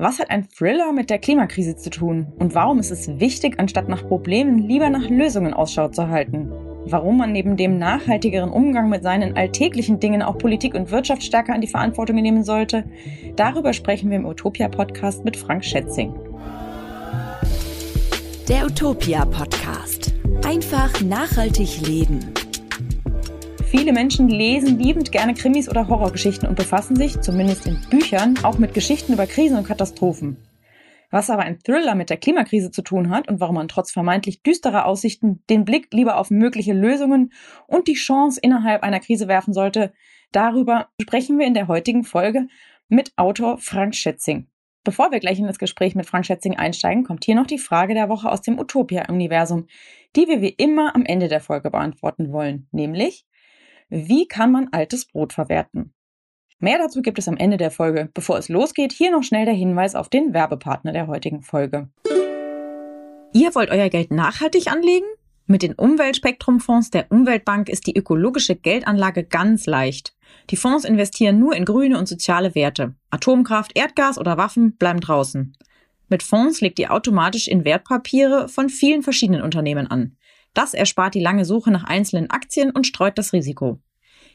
Was hat ein Thriller mit der Klimakrise zu tun? Und warum ist es wichtig, anstatt nach Problemen lieber nach Lösungen Ausschau zu halten? Warum man neben dem nachhaltigeren Umgang mit seinen alltäglichen Dingen auch Politik und Wirtschaft stärker an die Verantwortung nehmen sollte? Darüber sprechen wir im Utopia-Podcast mit Frank Schätzing. Der Utopia-Podcast. Einfach nachhaltig leben. Viele Menschen lesen liebend gerne Krimis oder Horrorgeschichten und befassen sich, zumindest in Büchern, auch mit Geschichten über Krisen und Katastrophen. Was aber ein Thriller mit der Klimakrise zu tun hat und warum man trotz vermeintlich düsterer Aussichten den Blick lieber auf mögliche Lösungen und die Chance innerhalb einer Krise werfen sollte, darüber sprechen wir in der heutigen Folge mit Autor Frank Schätzing. Bevor wir gleich in das Gespräch mit Frank Schätzing einsteigen, kommt hier noch die Frage der Woche aus dem Utopia-Universum, die wir wie immer am Ende der Folge beantworten wollen, nämlich wie kann man altes Brot verwerten? Mehr dazu gibt es am Ende der Folge. Bevor es losgeht, hier noch schnell der Hinweis auf den Werbepartner der heutigen Folge. Ihr wollt euer Geld nachhaltig anlegen? Mit den Umweltspektrumfonds der Umweltbank ist die ökologische Geldanlage ganz leicht. Die Fonds investieren nur in grüne und soziale Werte. Atomkraft, Erdgas oder Waffen bleiben draußen. Mit Fonds legt ihr automatisch in Wertpapiere von vielen verschiedenen Unternehmen an. Das erspart die lange Suche nach einzelnen Aktien und streut das Risiko.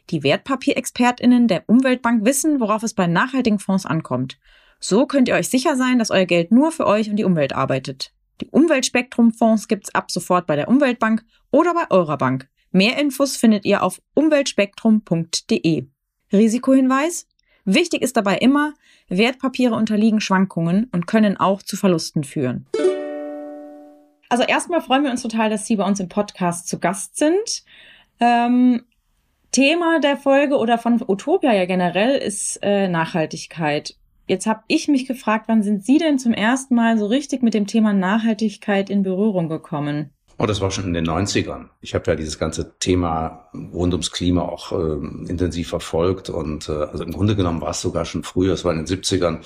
Die Wertpapierexpertinnen der Umweltbank wissen, worauf es bei nachhaltigen Fonds ankommt. So könnt ihr euch sicher sein, dass euer Geld nur für euch und die Umwelt arbeitet. Die Umweltspektrumfonds gibt's ab sofort bei der Umweltbank oder bei eurer Bank. Mehr Infos findet ihr auf umweltspektrum.de. Risikohinweis? Wichtig ist dabei immer, Wertpapiere unterliegen Schwankungen und können auch zu Verlusten führen. Also erstmal freuen wir uns total, dass Sie bei uns im Podcast zu Gast sind. Ähm, Thema der Folge oder von Utopia ja generell ist äh, Nachhaltigkeit. Jetzt habe ich mich gefragt, wann sind Sie denn zum ersten Mal so richtig mit dem Thema Nachhaltigkeit in Berührung gekommen? Oh, das war schon in den 90ern. Ich habe ja dieses ganze Thema rund ums Klima auch äh, intensiv verfolgt und äh, also im Grunde genommen war es sogar schon früher, es war in den 70ern,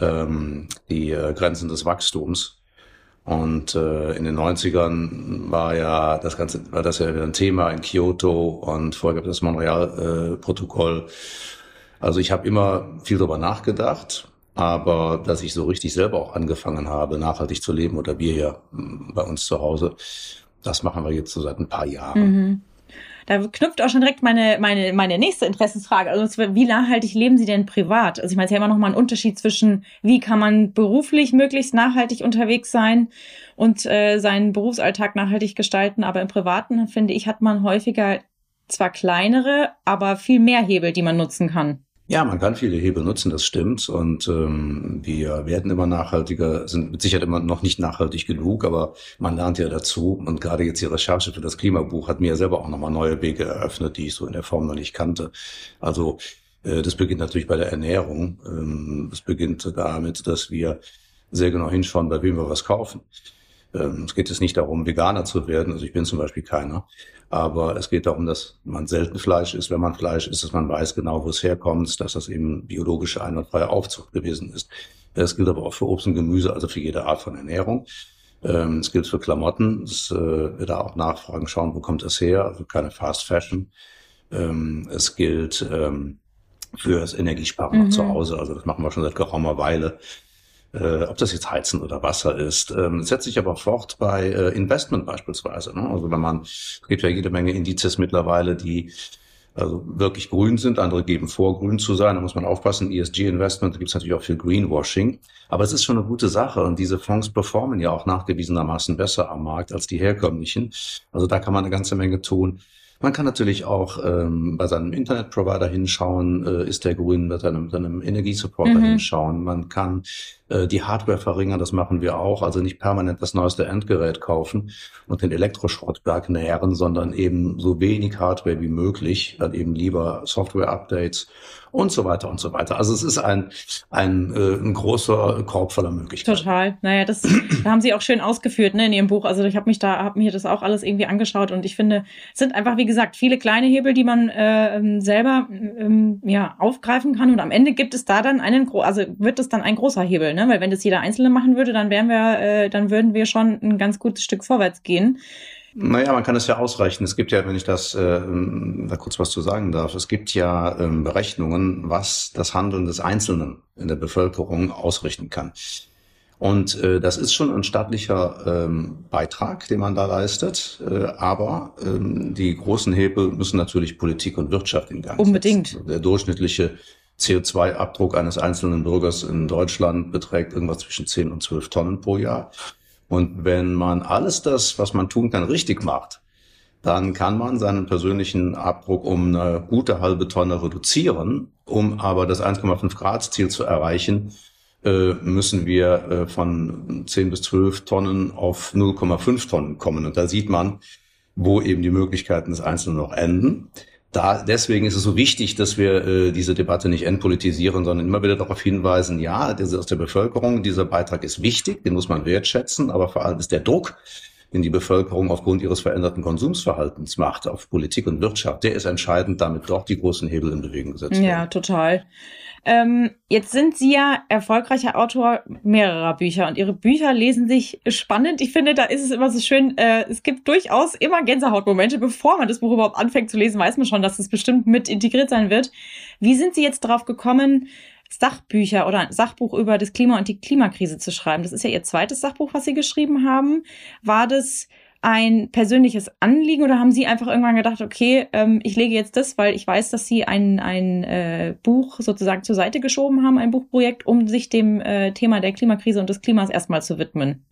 ähm, die äh, Grenzen des Wachstums. Und äh, in den 90ern war ja das Ganze, war das ja wieder ein Thema in Kyoto und vorher gab es das Montreal-Protokoll. Äh, also ich habe immer viel darüber nachgedacht, aber dass ich so richtig selber auch angefangen habe, nachhaltig zu leben oder wir ja hm, bei uns zu Hause, das machen wir jetzt so seit ein paar Jahren. Mhm. Da knüpft auch schon direkt meine, meine, meine nächste Interessensfrage. Also wie nachhaltig leben Sie denn privat? Also ich meine, es ist ja immer noch mal ein Unterschied zwischen, wie kann man beruflich möglichst nachhaltig unterwegs sein und äh, seinen Berufsalltag nachhaltig gestalten. Aber im Privaten, finde ich, hat man häufiger zwar kleinere, aber viel mehr Hebel, die man nutzen kann. Ja, man kann viele Hebel nutzen, das stimmt. Und ähm, wir werden immer nachhaltiger, sind mit Sicherheit immer noch nicht nachhaltig genug, aber man lernt ja dazu. Und gerade jetzt die Recherche für das Klimabuch hat mir ja selber auch nochmal neue Wege eröffnet, die ich so in der Form noch nicht kannte. Also äh, das beginnt natürlich bei der Ernährung. Ähm, es beginnt damit, dass wir sehr genau hinschauen, bei wem wir was kaufen. Ähm, es geht jetzt nicht darum, Veganer zu werden. Also ich bin zum Beispiel keiner. Aber es geht darum, dass man selten Fleisch isst. Wenn man Fleisch isst, dass man weiß genau, wo es herkommt, dass das eben biologische einwandfreie Aufzucht gewesen ist. Das gilt aber auch für Obst und Gemüse, also für jede Art von Ernährung. Ähm, es gilt für Klamotten. Es äh, wird da auch nachfragen, schauen, wo kommt das her? Also keine Fast Fashion. Ähm, es gilt ähm, für das Energiesparen mhm. auch zu Hause. Also das machen wir schon seit geraumer Weile äh, ob das jetzt Heizen oder Wasser ist. Ähm, setzt sich aber fort bei äh, Investment beispielsweise. Ne? Also wenn man, es gibt ja jede Menge Indizes mittlerweile, die also wirklich grün sind, andere geben vor, grün zu sein. Da muss man aufpassen, ESG-Investment, da gibt es natürlich auch viel Greenwashing. Aber es ist schon eine gute Sache und diese Fonds performen ja auch nachgewiesenermaßen besser am Markt als die herkömmlichen. Also da kann man eine ganze Menge tun. Man kann natürlich auch ähm, bei seinem Internetprovider hinschauen, äh, ist der grün, bei seinem, seinem Energiesupporter mhm. hinschauen. Man kann äh, die Hardware verringern, das machen wir auch. Also nicht permanent das neueste Endgerät kaufen und den Elektroschrottberg nähren, sondern eben so wenig Hardware wie möglich, dann eben lieber Software-Updates und so weiter und so weiter. Also es ist ein, ein, äh, ein großer Korb voller Möglichkeiten. Total. Naja, das da haben Sie auch schön ausgeführt ne, in Ihrem Buch. Also ich habe mich da, habe mir das auch alles irgendwie angeschaut und ich finde, es sind einfach, wie gesagt, viele kleine Hebel, die man äh, ähm, selber ähm, ja, aufgreifen kann und am Ende gibt es da dann einen, also wird es dann ein großer Hebel, ne? Weil wenn das jeder Einzelne machen würde, dann wären wir, äh, dann würden wir schon ein ganz gutes Stück vorwärts gehen. Naja, man kann es ja ausrechnen. Es gibt ja, wenn ich das äh, da kurz was zu sagen darf, es gibt ja ähm, Berechnungen, was das Handeln des Einzelnen in der Bevölkerung ausrichten kann. Und äh, das ist schon ein staatlicher ähm, Beitrag, den man da leistet. Äh, aber ähm, die großen Hebel müssen natürlich Politik und Wirtschaft in Gang Unbedingt. Setzen. Der durchschnittliche CO2-Abdruck eines einzelnen Bürgers in Deutschland beträgt irgendwas zwischen 10 und 12 Tonnen pro Jahr. Und wenn man alles das, was man tun kann, richtig macht, dann kann man seinen persönlichen Abdruck um eine gute halbe Tonne reduzieren. Um aber das 1,5 Grad Ziel zu erreichen, äh, müssen wir äh, von 10 bis 12 Tonnen auf 0,5 Tonnen kommen. Und da sieht man, wo eben die Möglichkeiten des Einzelnen noch enden. Da, deswegen ist es so wichtig, dass wir äh, diese Debatte nicht entpolitisieren, sondern immer wieder darauf hinweisen, ja, das ist aus der Bevölkerung, dieser Beitrag ist wichtig, den muss man wertschätzen, aber vor allem ist der Druck, den die Bevölkerung aufgrund ihres veränderten Konsumsverhaltens macht auf Politik und Wirtschaft, der ist entscheidend, damit dort die großen Hebel in Bewegung gesetzt werden. Ja, total. Ähm, jetzt sind Sie ja erfolgreicher Autor mehrerer Bücher und Ihre Bücher lesen sich spannend. Ich finde, da ist es immer so schön, äh, es gibt durchaus immer Gänsehautmomente. Bevor man das Buch überhaupt anfängt zu lesen, weiß man schon, dass es bestimmt mit integriert sein wird. Wie sind Sie jetzt darauf gekommen, Sachbücher oder ein Sachbuch über das Klima und die Klimakrise zu schreiben? Das ist ja Ihr zweites Sachbuch, was Sie geschrieben haben. War das ein persönliches Anliegen oder haben Sie einfach irgendwann gedacht, okay, ähm, ich lege jetzt das, weil ich weiß, dass Sie ein, ein äh, Buch sozusagen zur Seite geschoben haben, ein Buchprojekt, um sich dem äh, Thema der Klimakrise und des Klimas erstmal zu widmen?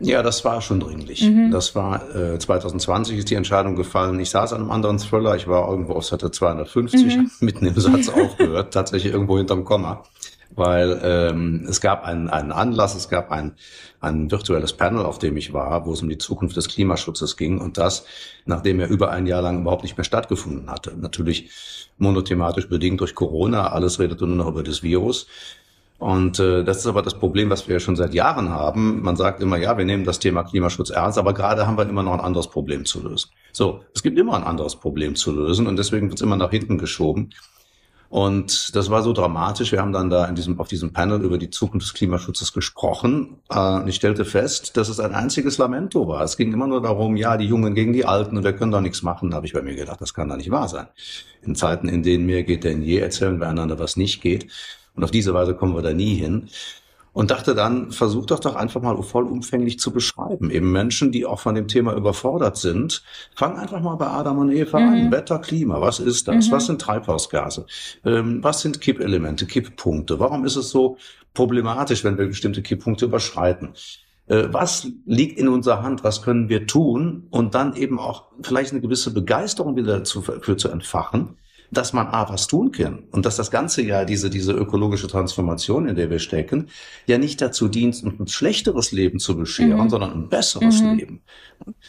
Ja, das war schon dringlich. Mhm. Das war äh, 2020 ist die Entscheidung gefallen. Ich saß an einem anderen Thriller, ich war irgendwo auf Seite 250, mhm. mitten im Satz aufgehört, tatsächlich irgendwo hinterm Komma weil ähm, es gab einen, einen Anlass, es gab ein, ein virtuelles Panel, auf dem ich war, wo es um die Zukunft des Klimaschutzes ging und das, nachdem er über ein Jahr lang überhaupt nicht mehr stattgefunden hatte. Natürlich monothematisch bedingt durch Corona, alles redete nur noch über das Virus. Und äh, das ist aber das Problem, was wir schon seit Jahren haben. Man sagt immer, ja, wir nehmen das Thema Klimaschutz ernst, aber gerade haben wir immer noch ein anderes Problem zu lösen. So, es gibt immer ein anderes Problem zu lösen und deswegen wird es immer nach hinten geschoben. Und das war so dramatisch. Wir haben dann da in diesem, auf diesem Panel über die Zukunft des Klimaschutzes gesprochen. Und ich stellte fest, dass es ein einziges Lamento war. Es ging immer nur darum, ja, die Jungen gegen die Alten und wir können da nichts machen. Da habe ich bei mir gedacht, das kann da nicht wahr sein. In Zeiten, in denen mehr geht denn je, erzählen wir einander, was nicht geht. Und auf diese Weise kommen wir da nie hin und dachte dann, versuch doch doch einfach mal vollumfänglich zu beschreiben. Eben Menschen, die auch von dem Thema überfordert sind. Fang einfach mal bei Adam und Eva mhm. an. Wetter, Klima, was ist das? Mhm. Was sind Treibhausgase? Ähm, was sind Kippelemente, Kipppunkte? Warum ist es so problematisch, wenn wir bestimmte Kipppunkte überschreiten? Äh, was liegt in unserer Hand? Was können wir tun? Und dann eben auch vielleicht eine gewisse Begeisterung wieder dafür zu entfachen dass man A, was tun kann und dass das Ganze ja, diese, diese ökologische Transformation, in der wir stecken, ja nicht dazu dient, ein schlechteres Leben zu bescheren, mhm. sondern ein besseres mhm. Leben.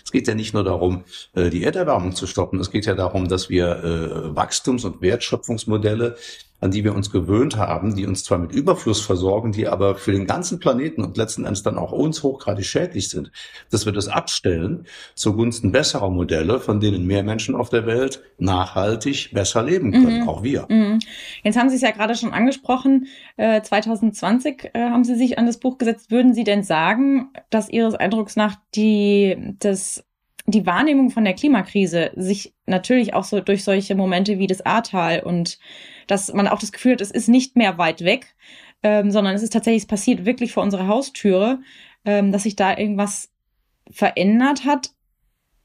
Es geht ja nicht nur darum, äh, die Erderwärmung zu stoppen, es geht ja darum, dass wir äh, Wachstums- und Wertschöpfungsmodelle an die wir uns gewöhnt haben, die uns zwar mit Überfluss versorgen, die aber für den ganzen Planeten und letzten Endes dann auch uns hochgradig schädlich sind, dass wir das abstellen zugunsten besserer Modelle, von denen mehr Menschen auf der Welt nachhaltig besser leben können, mhm. auch wir. Mhm. Jetzt haben Sie es ja gerade schon angesprochen, äh, 2020 äh, haben Sie sich an das Buch gesetzt. Würden Sie denn sagen, dass Ihres Eindrucks nach die, das die Wahrnehmung von der Klimakrise sich natürlich auch so durch solche Momente wie das Ahrtal und dass man auch das Gefühl hat, es ist nicht mehr weit weg, ähm, sondern es ist tatsächlich, es passiert wirklich vor unserer Haustüre, ähm, dass sich da irgendwas verändert hat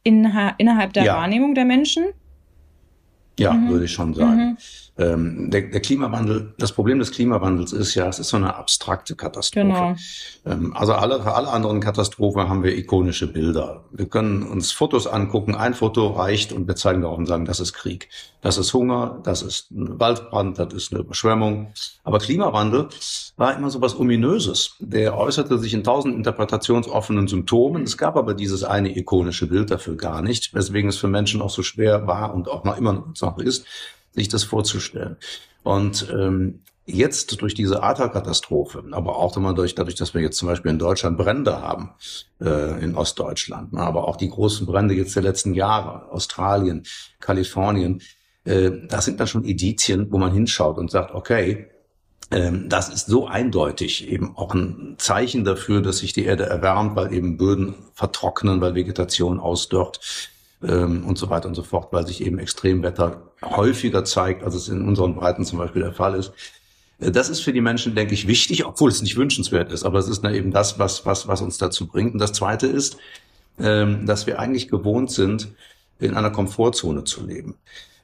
in, innerhalb der ja. Wahrnehmung der Menschen. Ja, mhm. würde ich schon sagen. Mhm. Ähm, der, der, Klimawandel, das Problem des Klimawandels ist ja, es ist so eine abstrakte Katastrophe. Genau. Ähm, also alle, für alle anderen Katastrophen haben wir ikonische Bilder. Wir können uns Fotos angucken, ein Foto reicht und wir zeigen darauf und sagen, das ist Krieg, das ist Hunger, das ist ein Waldbrand, das ist eine Überschwemmung. Aber Klimawandel war immer so was Ominöses. Der äußerte sich in tausend interpretationsoffenen Symptomen. Es gab aber dieses eine ikonische Bild dafür gar nicht, weswegen es für Menschen auch so schwer war und auch noch immer noch ist, sich das vorzustellen. Und ähm, jetzt durch diese ATA-Katastrophe, aber auch dadurch, dadurch, dass wir jetzt zum Beispiel in Deutschland Brände haben, äh, in Ostdeutschland, ne, aber auch die großen Brände jetzt der letzten Jahre, Australien, Kalifornien, äh, das sind dann schon Edizien, wo man hinschaut und sagt, okay, Ähm, das ist so eindeutig eben auch ein Zeichen dafür, dass sich die Erde erwärmt, weil eben Böden vertrocknen, weil Vegetation ausdörrt ähm, und so weiter und so fort, weil sich eben Extremwetter häufiger zeigt, als es in unseren Breiten zum Beispiel der Fall ist. Äh, das ist für die Menschen, denke ich, wichtig, obwohl es nicht wünschenswert ist. Aber es ist eben das, was, was, was uns dazu bringt. Und das Zweite ist, ähm, dass wir eigentlich gewohnt sind, in einer Komfortzone zu leben.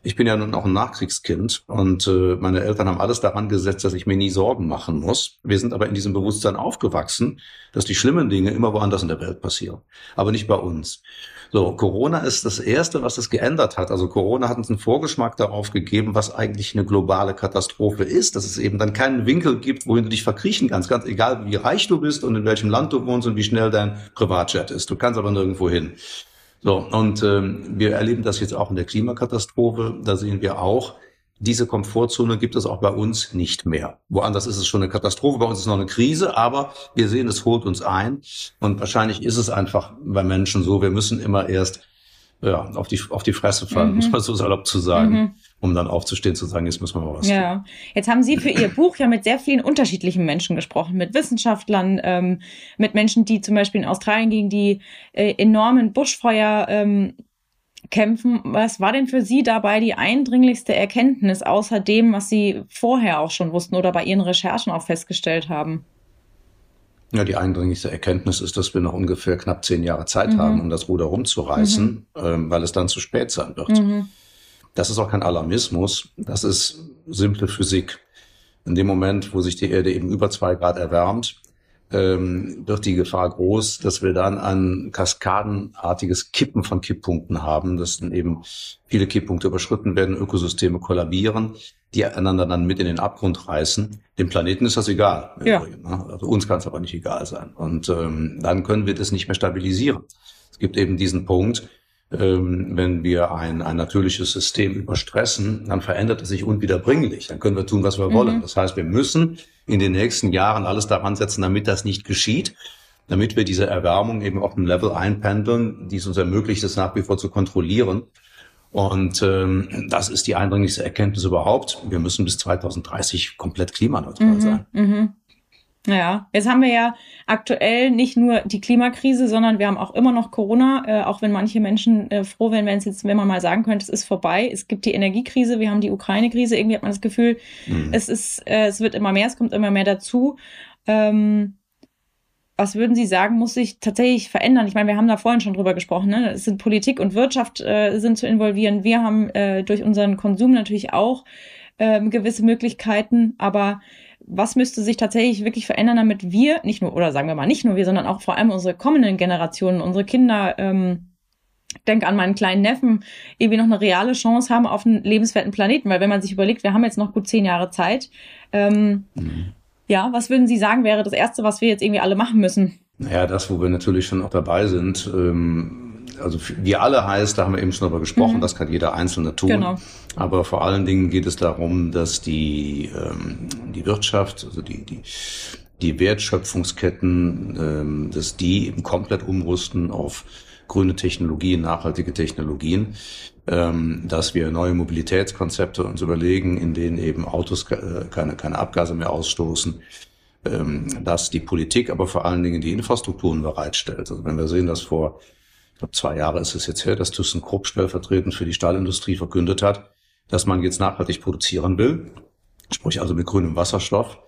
Ich bin ja nun auch ein Nachkriegskind und äh, meine Eltern haben alles daran gesetzt, dass ich mir nie Sorgen machen muss. Wir sind aber in diesem Bewusstsein aufgewachsen, dass die schlimmen Dinge immer woanders in der Welt passieren, aber nicht bei uns. So, Corona ist das Erste, was es geändert hat. Also Corona hat uns einen Vorgeschmack darauf gegeben, was eigentlich eine globale Katastrophe ist, dass es eben dann keinen Winkel gibt, wohin du dich verkriechen kannst, ganz egal, wie reich du bist und in welchem Land du wohnst und wie schnell dein Privatjet ist. Du kannst aber nirgendwo hin. So, und ähm, wir erleben das jetzt auch in der Klimakatastrophe. Da sehen wir auch, diese Komfortzone gibt es auch bei uns nicht mehr. Woanders ist es schon eine Katastrophe, bei uns ist es noch eine Krise, aber wir sehen, es holt uns ein. Und wahrscheinlich ist es einfach bei Menschen so, wir müssen immer erst ja, auf die, auf die Fresse fallen, mhm. muss man so salopp zu sagen, mhm. um dann aufzustehen, zu sagen, jetzt müssen wir mal was ja. tun. Jetzt haben Sie für Ihr Buch ja mit sehr vielen unterschiedlichen Menschen gesprochen, mit Wissenschaftlern, ähm, mit Menschen, die zum Beispiel in Australien gegen die äh, enormen Buschfeuer ähm, kämpfen. Was war denn für Sie dabei die eindringlichste Erkenntnis, außer dem, was Sie vorher auch schon wussten oder bei Ihren Recherchen auch festgestellt haben? Ja, die eindringlichste Erkenntnis ist, dass wir noch ungefähr knapp zehn Jahre Zeit mhm. haben, um das Ruder rumzureißen, mhm. ähm, weil es dann zu spät sein wird. Mhm. Das ist auch kein Alarmismus, das ist simple Physik. In dem Moment, wo sich die Erde eben über zwei Grad erwärmt, ähm, wird die Gefahr groß, dass wir dann ein kaskadenartiges Kippen von Kipppunkten haben, dass dann eben viele Kipppunkte überschritten werden, Ökosysteme kollabieren die einander dann mit in den Abgrund reißen. Dem Planeten ist das egal. Ja. Übrigen, ne? Also uns kann es aber nicht egal sein. Und ähm, dann können wir das nicht mehr stabilisieren. Es gibt eben diesen Punkt, wenn wir ein, ein natürliches System überstressen, dann verändert es sich unwiederbringlich. Dann können wir tun, was wir mhm. wollen. Das heißt, wir müssen in den nächsten Jahren alles daran setzen, damit das nicht geschieht damit wir diese Erwärmung eben auf einem Level einpendeln, die es uns ermöglicht, es nach wie vor zu kontrollieren. Und ähm, das ist die eindringlichste Erkenntnis überhaupt. Wir müssen bis 2030 komplett klimaneutral mhm, sein. Mhm. Ja, jetzt haben wir ja aktuell nicht nur die Klimakrise, sondern wir haben auch immer noch Corona, äh, auch wenn manche Menschen äh, froh wären, wenn es jetzt, wenn man mal sagen könnte, es ist vorbei. Es gibt die Energiekrise, wir haben die Ukraine-Krise, irgendwie hat man das Gefühl, mhm. es ist, äh, es wird immer mehr, es kommt immer mehr dazu. Ähm, was würden Sie sagen, muss sich tatsächlich verändern? Ich meine, wir haben da vorhin schon drüber gesprochen. Ne? Es sind Politik und Wirtschaft äh, sind zu involvieren. Wir haben äh, durch unseren Konsum natürlich auch äh, gewisse Möglichkeiten. Aber was müsste sich tatsächlich wirklich verändern, damit wir nicht nur oder sagen wir mal nicht nur wir, sondern auch vor allem unsere kommenden Generationen, unsere Kinder ähm, denke an meinen kleinen Neffen, irgendwie noch eine reale Chance haben auf einen lebenswerten Planeten. Weil wenn man sich überlegt, wir haben jetzt noch gut zehn Jahre Zeit, ähm, mhm. Ja, was würden Sie sagen, wäre das Erste, was wir jetzt irgendwie alle machen müssen? Naja, das, wo wir natürlich schon auch dabei sind, ähm, also wir alle heißt, da haben wir eben schon darüber gesprochen, mhm. das kann jeder Einzelne tun. Genau. Aber vor allen Dingen geht es darum, dass die, ähm, die Wirtschaft, also die, die, die Wertschöpfungsketten, ähm, dass die eben komplett umrüsten auf grüne Technologien, nachhaltige Technologien ähm, dass wir neue Mobilitätskonzepte uns überlegen, in denen eben Autos äh, keine, keine Abgase mehr ausstoßen, ähm, dass die Politik aber vor allen Dingen die Infrastrukturen bereitstellt. Also wenn wir sehen, dass vor, ich glaube zwei Jahre ist es jetzt her, dass ThyssenKrupp stellvertretend für die Stahlindustrie verkündet hat, dass man jetzt nachhaltig produzieren will, sprich also mit grünem Wasserstoff,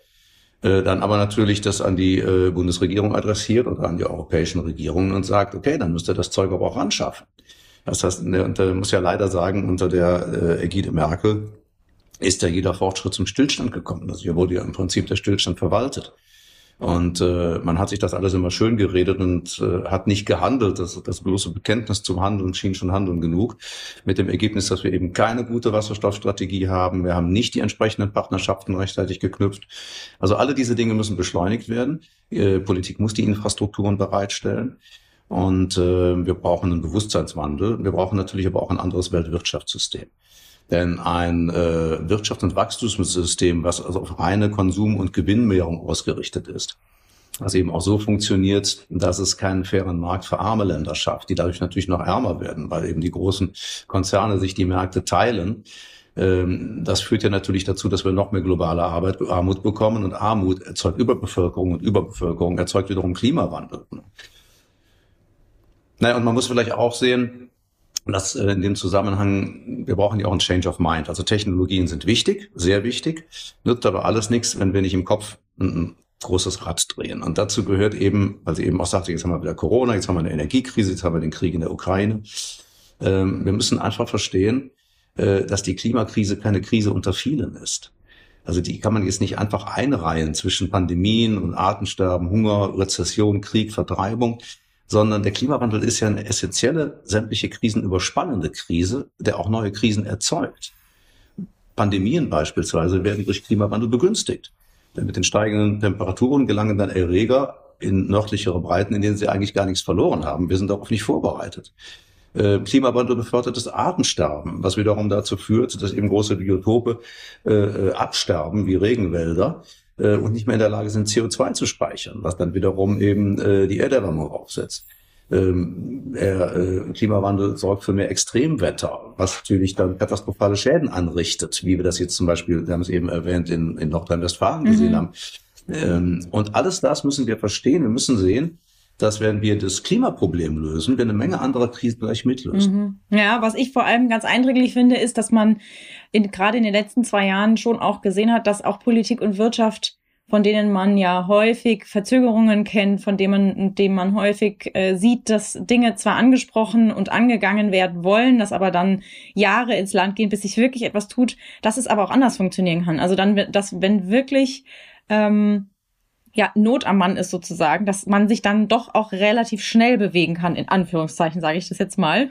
äh, dann aber natürlich das an die äh, Bundesregierung adressiert oder an die europäischen Regierungen und sagt, okay, dann müsst ihr das Zeug aber auch anschaffen. Das heißt, ne, und da muss ja leider sagen, unter der äh, Ägide Merkel ist ja jeder Fortschritt zum Stillstand gekommen. Also hier wurde ja im Prinzip der Stillstand verwaltet. Und äh, man hat sich das alles immer schön geredet und äh, hat nicht gehandelt. Das, das bloße Bekenntnis zum Handeln schien schon Handeln genug. Mit dem Ergebnis, dass wir eben keine gute Wasserstoffstrategie haben. Wir haben nicht die entsprechenden Partnerschaften rechtzeitig geknüpft. Also alle diese Dinge müssen beschleunigt werden. Äh, Politik muss die Infrastrukturen bereitstellen. Und äh, wir brauchen einen Bewusstseinswandel. Wir brauchen natürlich aber auch ein anderes Weltwirtschaftssystem. Denn ein äh, Wirtschafts- und Wachstumssystem, was also auf reine Konsum- und Gewinnmehrung ausgerichtet ist, was eben auch so funktioniert, dass es keinen fairen Markt für arme Länder schafft, die dadurch natürlich noch ärmer werden, weil eben die großen Konzerne sich die Märkte teilen, Ähm, das führt ja natürlich dazu, dass wir noch mehr globale Arbeit, Armut bekommen und Armut erzeugt Überbevölkerung und Überbevölkerung erzeugt wiederum Klimawandel. Naja, und man muss vielleicht auch sehen, dass äh, in dem Zusammenhang, wir brauchen ja auch einen Change of Mind. Also Technologien sind wichtig, sehr wichtig, nützt aber alles nichts, wenn wir nicht im Kopf ein großes Rad drehen. Und dazu gehört eben, weil sie eben auch sagte, jetzt haben wir wieder Corona, jetzt haben wir eine Energiekrise, jetzt haben wir den Krieg in der Ukraine. Ähm, wir müssen einfach verstehen, äh, dass die Klimakrise keine Krise unter vielen ist. Also die kann man jetzt nicht einfach einreihen zwischen Pandemien und Artensterben, Hunger, Rezession, Krieg, Vertreibung, sondern der Klimawandel ist ja eine essentielle, sämtliche Krisen überspannende Krise, der auch neue Krisen erzeugt. Pandemien beispielsweise werden durch Klimawandel begünstigt. Denn mit den steigenden Temperaturen gelangen dann Erreger in nördlichere Breiten, in denen sie eigentlich gar nichts verloren haben. Wir sind darauf nicht vorbereitet. Äh, Klimawandel befördert das Artensterben, was wiederum dazu führt, dass eben große Biotope äh, äh, absterben wie Regenwälder äh, und nicht mehr in der Lage sind, CO2 zu speichern, was dann wiederum eben äh, die Erderwärmung aufsetzt. Ähm, der äh, Klimawandel sorgt für mehr Extremwetter, was natürlich dann katastrophale Schäden anrichtet, wie wir das jetzt zum Beispiel, wir haben es eben erwähnt, in, in Nordrhein-Westfalen gesehen mhm. haben. Ähm, und alles das müssen wir verstehen. Wir müssen sehen, dass wenn wir das Klimaproblem lösen, wir eine Menge anderer Krisen gleich mitlösen. Mhm. Ja, was ich vor allem ganz eindringlich finde, ist, dass man in, gerade in den letzten zwei Jahren schon auch gesehen hat, dass auch Politik und Wirtschaft, von denen man ja häufig Verzögerungen kennt, von denen man, dem man häufig äh, sieht, dass Dinge zwar angesprochen und angegangen werden wollen, dass aber dann Jahre ins Land gehen, bis sich wirklich etwas tut, dass es aber auch anders funktionieren kann. Also dann, dass wenn wirklich ähm, ja, Not am Mann ist sozusagen, dass man sich dann doch auch relativ schnell bewegen kann, in Anführungszeichen sage ich das jetzt mal.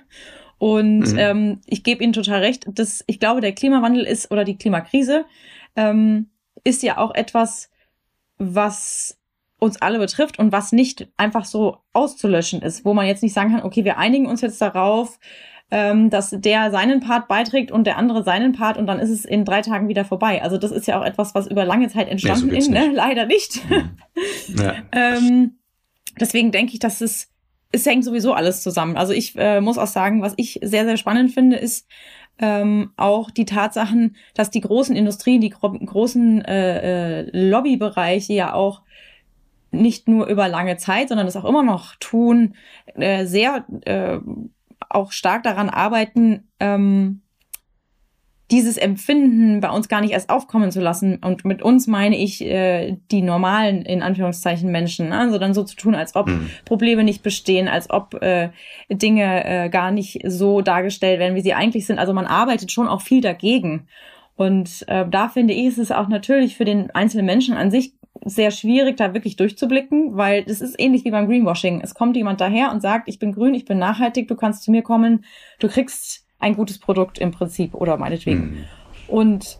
Und mhm. ähm, ich gebe Ihnen total recht, dass ich glaube, der Klimawandel ist oder die Klimakrise ähm, ist ja auch etwas, was uns alle betrifft und was nicht einfach so auszulöschen ist, wo man jetzt nicht sagen kann, okay, wir einigen uns jetzt darauf, ähm, dass der seinen Part beiträgt und der andere seinen Part und dann ist es in drei Tagen wieder vorbei. Also das ist ja auch etwas, was über lange Zeit entstanden nee, so ist, ne? leider nicht. Mhm. Ja. ähm, deswegen denke ich, dass es es hängt sowieso alles zusammen. Also ich äh, muss auch sagen, was ich sehr, sehr spannend finde, ist ähm, auch die Tatsachen, dass die großen Industrien, die gro großen äh, äh, Lobbybereiche ja auch nicht nur über lange Zeit, sondern das auch immer noch tun, äh, sehr äh, auch stark daran arbeiten, ähm, dieses Empfinden bei uns gar nicht erst aufkommen zu lassen. Und mit uns meine ich äh, die normalen, in Anführungszeichen, Menschen. Ne? Also dann so zu tun, als ob mhm. Probleme nicht bestehen, als ob äh, Dinge äh, gar nicht so dargestellt werden, wie sie eigentlich sind. Also man arbeitet schon auch viel dagegen. Und äh, da finde ich, ist es auch natürlich für den einzelnen Menschen an sich sehr schwierig, da wirklich durchzublicken, weil das ist ähnlich wie beim Greenwashing. Es kommt jemand daher und sagt, ich bin grün, ich bin nachhaltig, du kannst zu mir kommen, du kriegst ein gutes Produkt im Prinzip oder meinetwegen. Mhm. Und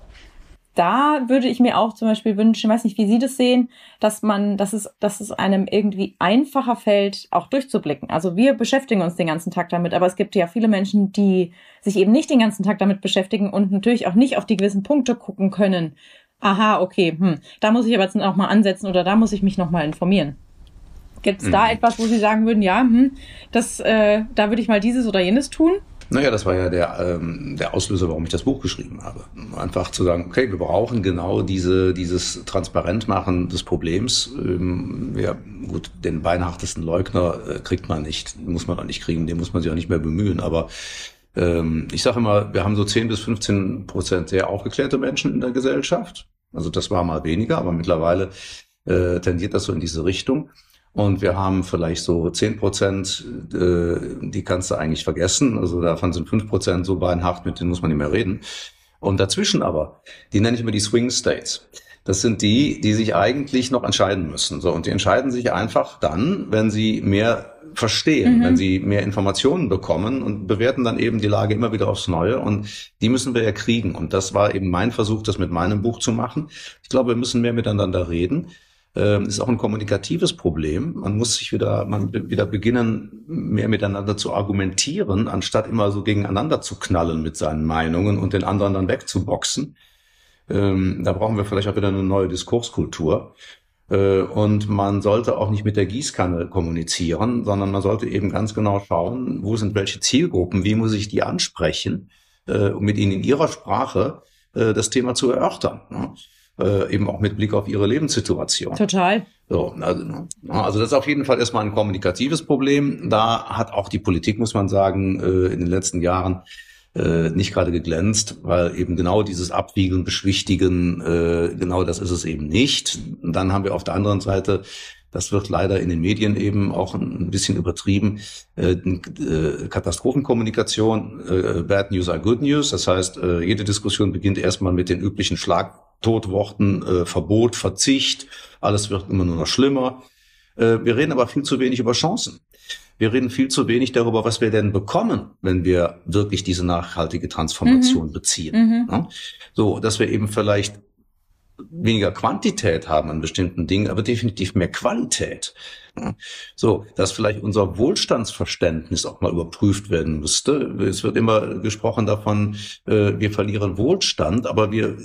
da würde ich mir auch zum Beispiel wünschen, ich weiß nicht, wie Sie das sehen, dass man, dass es, dass es einem irgendwie einfacher fällt, auch durchzublicken. Also wir beschäftigen uns den ganzen Tag damit, aber es gibt ja viele Menschen, die sich eben nicht den ganzen Tag damit beschäftigen und natürlich auch nicht auf die gewissen Punkte gucken können, aha, okay, hm, da muss ich aber jetzt noch mal ansetzen oder da muss ich mich noch mal informieren. Gibt es da mhm. etwas, wo Sie sagen würden, ja, hm, das, äh, da würde ich mal dieses oder jenes tun? Naja, das war ja der, ähm, der Auslöser, warum ich das Buch geschrieben habe. Einfach zu sagen, okay, wir brauchen genau diese, dieses Transparentmachen des Problems. Ähm, ja, gut, den beinhartesten Leugner äh, kriegt man nicht, muss man auch nicht kriegen, den muss man sich auch nicht mehr bemühen. Aber ähm, ich sage immer, wir haben so 10 bis 15 Prozent sehr aufgeklärte Menschen in der Gesellschaft. Also das war mal weniger, aber mittlerweile äh, tendiert das so in diese Richtung. Und wir haben vielleicht so 10 Prozent, äh, die kannst du eigentlich vergessen. Also davon sind 5 Prozent so beinhart, mit denen muss man nicht mehr reden. Und dazwischen aber, die nenne ich immer die Swing States. Das sind die, die sich eigentlich noch entscheiden müssen. So, und die entscheiden sich einfach dann, wenn sie mehr verstehen, mhm. wenn sie mehr Informationen bekommen und bewerten dann eben die Lage immer wieder aufs Neue. Und die müssen wir ja kriegen. Und das war eben mein Versuch, das mit meinem Buch zu machen. Ich glaube, wir müssen mehr miteinander reden. Ähm, ist auch ein kommunikatives Problem. Man muss sich wieder, man wieder beginnen, mehr miteinander zu argumentieren, anstatt immer so gegeneinander zu knallen mit seinen Meinungen und den anderen dann wegzuboxen. Ähm, da brauchen wir vielleicht auch wieder eine neue Diskurskultur. Äh, und man sollte auch nicht mit der Gießkanne kommunizieren, sondern man sollte eben ganz genau schauen, wo sind welche Zielgruppen, wie muss ich die ansprechen, äh, um mit ihnen in ihrer Sprache äh, das Thema zu erörtern. Ne? Äh, eben auch mit Blick auf ihre Lebenssituation. Total. So, also, also das ist auf jeden Fall erstmal ein kommunikatives Problem. Da hat auch die Politik, muss man sagen, äh, in den letzten Jahren äh, nicht gerade geglänzt, weil eben genau dieses Abwiegeln, Beschwichtigen, äh, genau das ist es eben nicht. Und dann haben wir auf der anderen Seite das wird leider in den Medien eben auch ein bisschen übertrieben. Äh, äh, Katastrophenkommunikation, äh, Bad News are Good News. Das heißt, jede Diskussion beginnt erstmal mit den üblichen Schlagtotworten äh, Verbot, Verzicht. Alles wird immer nur noch schlimmer. Äh, wir reden aber viel zu wenig über Chancen. Wir reden viel zu wenig darüber, was wir denn bekommen, wenn wir wirklich diese nachhaltige Transformation mhm. beziehen. Mhm. Ja? So, dass wir eben vielleicht weniger Quantität haben an bestimmten Dingen, aber definitiv mehr Qualität. So, dass vielleicht unser Wohlstandsverständnis auch mal überprüft werden müsste. Es wird immer gesprochen davon, äh, wir verlieren Wohlstand, aber wir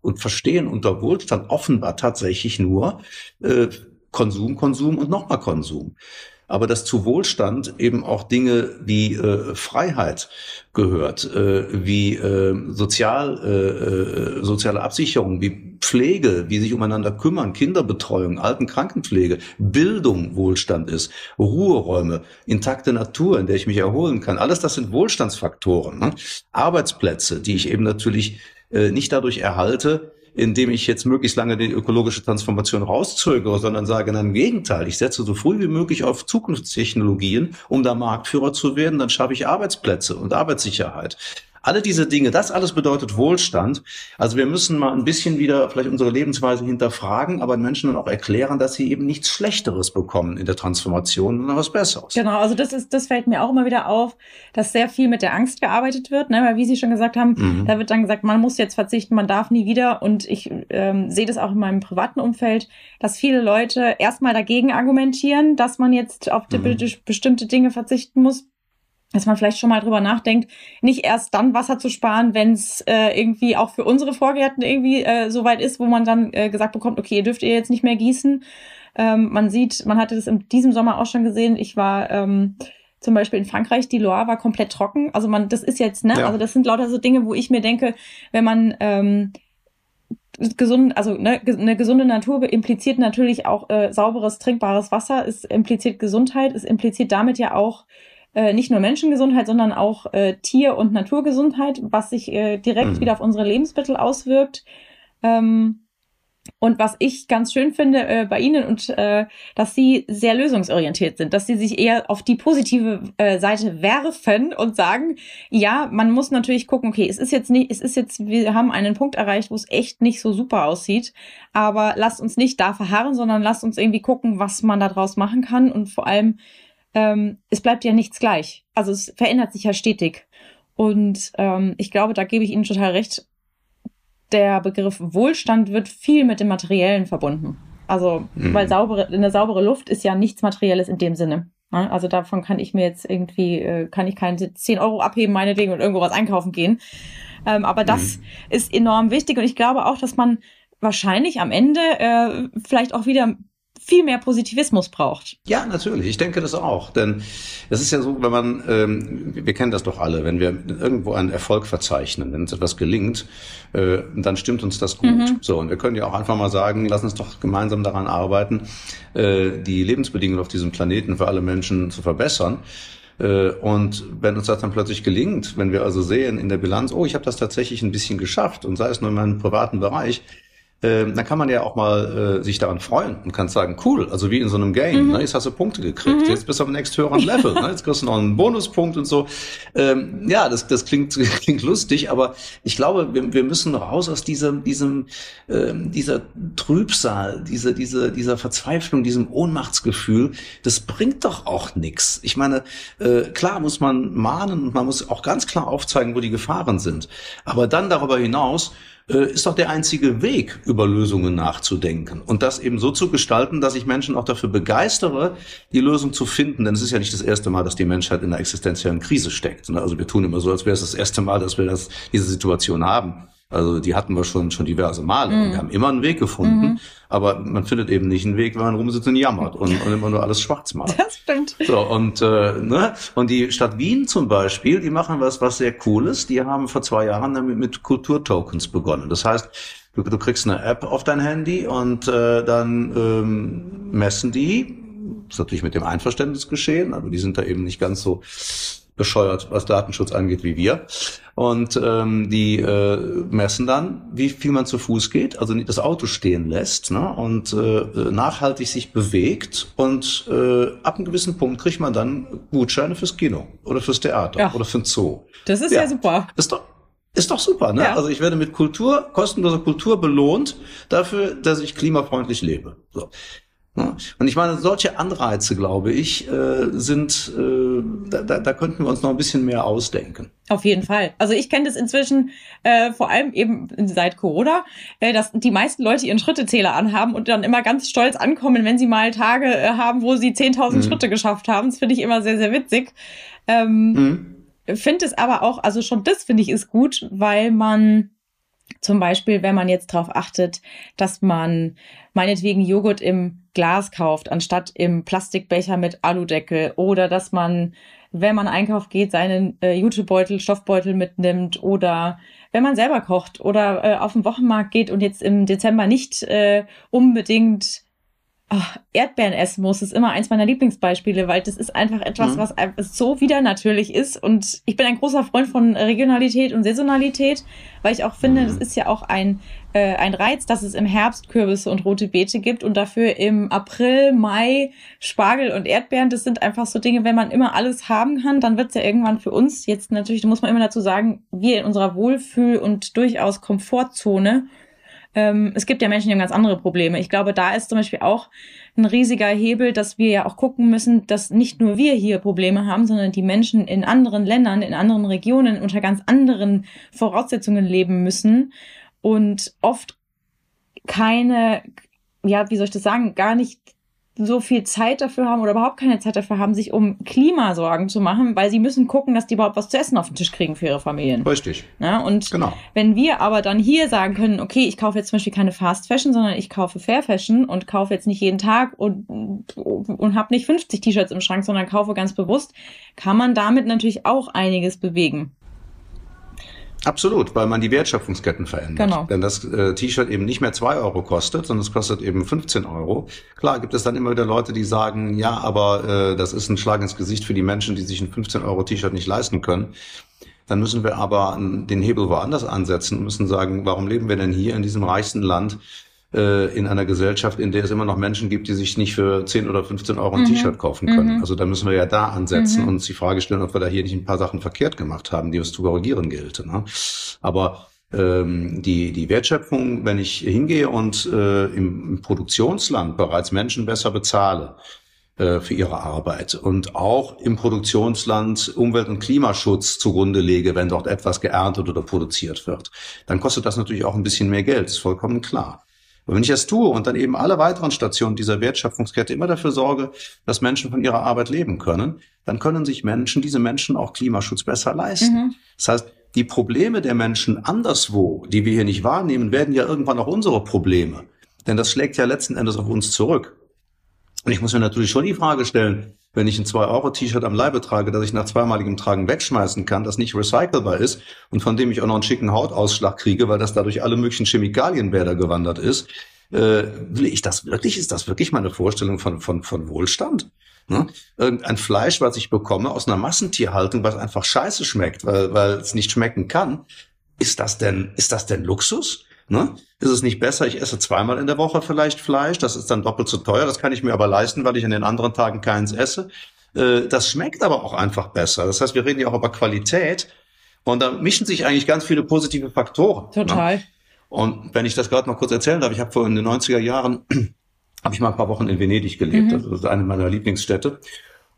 und verstehen unter Wohlstand offenbar tatsächlich nur äh, Konsum, Konsum und nochmal Konsum aber dass zu Wohlstand eben auch Dinge wie äh, Freiheit gehört, äh, wie sozial, soziale Absicherung, wie Pflege, wie sich umeinander kümmern, Kinderbetreuung, Altenkrankenpflege, Bildung Wohlstand ist, Ruheräume, intakte Natur, in der ich mich erholen kann. Alles das sind Wohlstandsfaktoren. Ne? Arbeitsplätze, die ich eben natürlich äh, nicht dadurch erhalte, indem ich jetzt möglichst lange die ökologische Transformation rauszögere, sondern sage, nein, im Gegenteil, ich setze so früh wie möglich auf Zukunftstechnologien, um da Marktführer zu werden, dann schaffe ich Arbeitsplätze und Arbeitssicherheit. Alle diese Dinge, das alles bedeutet Wohlstand. Also wir müssen mal ein bisschen wieder vielleicht unsere Lebensweise hinterfragen, aber den Menschen dann auch erklären, dass sie eben nichts Schlechteres bekommen in der Transformation, sondern was Besseres. Genau, also das ist, das fällt mir auch immer wieder auf, dass sehr viel mit der Angst gearbeitet wird, ne? weil wie Sie schon gesagt haben, mhm. da wird dann gesagt, man muss jetzt verzichten, man darf nie wieder. Und ich ähm, sehe das auch in meinem privaten Umfeld, dass viele Leute erstmal dagegen argumentieren, dass man jetzt auf mhm. bestimmte Dinge verzichten muss, dass man vielleicht schon mal drüber nachdenkt, nicht erst dann Wasser zu sparen, wenn es äh, irgendwie auch für unsere Vorgärten irgendwie äh, so weit ist, wo man dann äh, gesagt bekommt, okay, ihr dürft ihr jetzt nicht mehr gießen. Ähm, man sieht, man hatte das in diesem Sommer auch schon gesehen. Ich war ähm, zum Beispiel in Frankreich, die Loire war komplett trocken. Also man, das ist jetzt, ne, ja. also das sind lauter so Dinge, wo ich mir denke, wenn man ähm, gesund, also ne, eine gesunde Natur impliziert natürlich auch äh, sauberes, trinkbares Wasser, es impliziert Gesundheit, es impliziert damit ja auch äh, nicht nur Menschengesundheit, sondern auch äh, Tier- und Naturgesundheit, was sich äh, direkt mhm. wieder auf unsere Lebensmittel auswirkt. Ähm, und was ich ganz schön finde äh, bei Ihnen und äh, dass Sie sehr lösungsorientiert sind, dass Sie sich eher auf die positive äh, Seite werfen und sagen, ja, man muss natürlich gucken, okay, es ist jetzt nicht, es ist jetzt, wir haben einen Punkt erreicht, wo es echt nicht so super aussieht, aber lasst uns nicht da verharren, sondern lasst uns irgendwie gucken, was man daraus machen kann und vor allem ähm, es bleibt ja nichts gleich. Also es verändert sich ja stetig. Und ähm, ich glaube, da gebe ich Ihnen total recht. Der Begriff Wohlstand wird viel mit dem Materiellen verbunden. Also, mhm. weil saubere, eine saubere Luft ist ja nichts Materielles in dem Sinne. Ne? Also davon kann ich mir jetzt irgendwie, äh, kann ich keine 10 Euro abheben, meinetwegen, und irgendwo was einkaufen gehen. Ähm, aber das mhm. ist enorm wichtig und ich glaube auch, dass man wahrscheinlich am Ende äh, vielleicht auch wieder viel mehr Positivismus braucht. Ja, natürlich. Ich denke das auch. Denn es ist ja so, wenn man, ähm, wir kennen das doch alle, wenn wir irgendwo einen Erfolg verzeichnen, wenn uns etwas gelingt, äh, dann stimmt uns das gut. Mhm. So, und wir können ja auch einfach mal sagen, lass uns doch gemeinsam daran arbeiten, äh, die Lebensbedingungen auf diesem Planeten für alle Menschen zu verbessern. Äh, und wenn uns das dann plötzlich gelingt, wenn wir also sehen in der Bilanz, oh, ich habe das tatsächlich ein bisschen geschafft und sei es nur in meinem privaten Bereich, ähm, dann kann man ja auch mal äh, sich daran freuen und kann sagen, cool, also wie in so einem Game, mhm. ne, jetzt hast du Punkte gekriegt, mhm. jetzt bist du auf nächst höheren Level, ne, jetzt kriegst du noch einen Bonuspunkt und so. Ähm, ja, das, das klingt, klingt lustig, aber ich glaube, wir, wir müssen raus aus diesem, diesem, ähm, dieser Trübsal, diese, diese, dieser Verzweiflung, diesem Ohnmachtsgefühl. Das bringt doch auch nichts. Ich meine, äh, klar muss man mahnen und man muss auch ganz klar aufzeigen, wo die Gefahren sind. Aber dann darüber hinaus ist doch der einzige Weg, über Lösungen nachzudenken und das eben so zu gestalten, dass ich Menschen auch dafür begeistere, die Lösung zu finden. Denn es ist ja nicht das erste Mal, dass die Menschheit in einer existenziellen Krise steckt. Also wir tun immer so, als wäre es das erste Mal, dass wir das, diese Situation haben. Also die hatten wir schon schon diverse Male. Mhm. wir haben immer einen Weg gefunden, mhm. aber man findet eben nicht einen Weg, wenn man rumsitzt und jammert und, und immer nur alles schwarz macht. Das stimmt. So und äh, ne und die Stadt Wien zum Beispiel, die machen was was sehr cooles. Die haben vor zwei Jahren damit mit Kulturtokens begonnen. Das heißt Du, du kriegst eine App auf dein Handy und äh, dann ähm, messen die, das ist natürlich mit dem Einverständnis geschehen, aber die sind da eben nicht ganz so bescheuert, was Datenschutz angeht, wie wir. Und ähm, die äh, messen dann, wie viel man zu Fuß geht, also das Auto stehen lässt ne, und äh, nachhaltig sich bewegt. Und äh, ab einem gewissen Punkt kriegt man dann Gutscheine fürs Kino oder fürs Theater ja. oder für den Zoo. Das ist ja, ja super. Ist doch, ist doch super, ne? Ja. Also ich werde mit Kultur, kostenloser Kultur belohnt dafür, dass ich klimafreundlich lebe. So. Und ich meine, solche Anreize, glaube ich, äh, sind, äh, da, da könnten wir uns noch ein bisschen mehr ausdenken. Auf jeden Fall. Also ich kenne das inzwischen äh, vor allem eben seit Corona, äh, dass die meisten Leute ihren Schrittezähler anhaben und dann immer ganz stolz ankommen, wenn sie mal Tage äh, haben, wo sie 10.000 mhm. Schritte geschafft haben. Das finde ich immer sehr, sehr witzig. Ähm, mhm. Finde es aber auch, also schon das finde ich ist gut, weil man zum Beispiel, wenn man jetzt darauf achtet, dass man meinetwegen Joghurt im Glas kauft, anstatt im Plastikbecher mit Aludeckel. Oder dass man, wenn man einkauft geht, seinen äh, Jutebeutel, Stoffbeutel mitnimmt. Oder wenn man selber kocht oder äh, auf den Wochenmarkt geht und jetzt im Dezember nicht äh, unbedingt Ach, Erdbeeren essen muss, ist immer eins meiner Lieblingsbeispiele, weil das ist einfach etwas, mhm. was so wieder natürlich ist. Und ich bin ein großer Freund von Regionalität und Saisonalität, weil ich auch finde, mhm. das ist ja auch ein, äh, ein Reiz, dass es im Herbst Kürbisse und rote Beete gibt und dafür im April, Mai Spargel und Erdbeeren. Das sind einfach so Dinge, wenn man immer alles haben kann, dann wird es ja irgendwann für uns jetzt natürlich, da muss man immer dazu sagen, wir in unserer Wohlfühl- und durchaus Komfortzone ähm, es gibt ja Menschen, die haben ganz andere Probleme. Ich glaube, da ist zum Beispiel auch ein riesiger Hebel, dass wir ja auch gucken müssen, dass nicht nur wir hier Probleme haben, sondern die Menschen in anderen Ländern, in anderen Regionen unter ganz anderen Voraussetzungen leben müssen und oft keine, ja, wie soll ich das sagen, gar nicht so viel Zeit dafür haben oder überhaupt keine Zeit dafür haben, sich um Klimasorgen zu machen, weil sie müssen gucken, dass die überhaupt was zu essen auf den Tisch kriegen für ihre Familien. Richtig. Ja, und genau. wenn wir aber dann hier sagen können, okay, ich kaufe jetzt zum Beispiel keine Fast Fashion, sondern ich kaufe Fair Fashion und kaufe jetzt nicht jeden Tag und, und habe nicht 50 T-Shirts im Schrank, sondern kaufe ganz bewusst, kann man damit natürlich auch einiges bewegen. Absolut, weil man die Wertschöpfungsketten verändert. Genau. Wenn das äh, T-Shirt eben nicht mehr zwei Euro kostet, sondern es kostet eben 15 Euro. Klar gibt es dann immer wieder Leute, die sagen, ja, aber äh, das ist ein Schlag ins Gesicht für die Menschen, die sich ein 15 Euro T-Shirt nicht leisten können. Dann müssen wir aber den Hebel woanders ansetzen und müssen sagen, warum leben wir denn hier in diesem reichsten Land äh, in einer Gesellschaft, in der es immer noch Menschen gibt, die sich nicht für 10 oder 15 Euro ein mhm. T-Shirt kaufen können. Mhm. Also da müssen wir ja da ansetzen mhm. und uns die Frage stellen, ob wir da hier nicht ein paar Sachen verkehrt gemacht haben, die es zu korrigieren gilt. Ne? Aber ähm, die, die Wertschöpfung, wenn ich hingehe und äh, im, im Produktionsland bereits Menschen besser bezahle, äh, für ihre Arbeit und auch im Produktionsland Umwelt- und Klimaschutz zugrunde lege, wenn dort etwas geerntet oder produziert wird, dann kostet das natürlich auch ein bisschen mehr Geld, ist vollkommen klar. Und wenn ich das tue und dann eben alle weiteren Stationen dieser Wertschöpfungskette immer dafür sorge, dass Menschen von ihrer Arbeit leben können, dann können sich Menschen, diese Menschen auch Klimaschutz besser leisten. Mhm. Das heißt, die Probleme der Menschen anderswo, die wir hier nicht wahrnehmen, werden ja irgendwann auch unsere Probleme. Denn das schlägt ja letzten Endes auf uns zurück. Und ich muss mir natürlich schon die Frage stellen, wenn ich ein 2-Euro-T-Shirt am Leibe trage, das ich nach zweimaligem Tragen wegschmeißen kann, das nicht recycelbar ist und von dem ich auch noch einen schicken Hautausschlag kriege, weil das dadurch alle möglichen Chemikalienbäder gewandert ist, äh, will ich das wirklich? Ist das wirklich meine Vorstellung von, von, von Wohlstand? Ne? Irgendein Fleisch, was ich bekomme aus einer Massentierhaltung, was einfach scheiße schmeckt, weil, weil es nicht schmecken kann. Ist das denn, ist das denn Luxus? Ne? Ist es nicht besser, ich esse zweimal in der Woche vielleicht Fleisch, das ist dann doppelt so teuer, das kann ich mir aber leisten, weil ich an den anderen Tagen keins esse. Äh, das schmeckt aber auch einfach besser. Das heißt, wir reden ja auch über Qualität und da mischen sich eigentlich ganz viele positive Faktoren. Ne? Total. Ne? Und wenn ich das gerade noch kurz erzählen darf, ich habe vor in den 90er Jahren, habe ich mal ein paar Wochen in Venedig gelebt, mhm. das ist eine meiner Lieblingsstädte.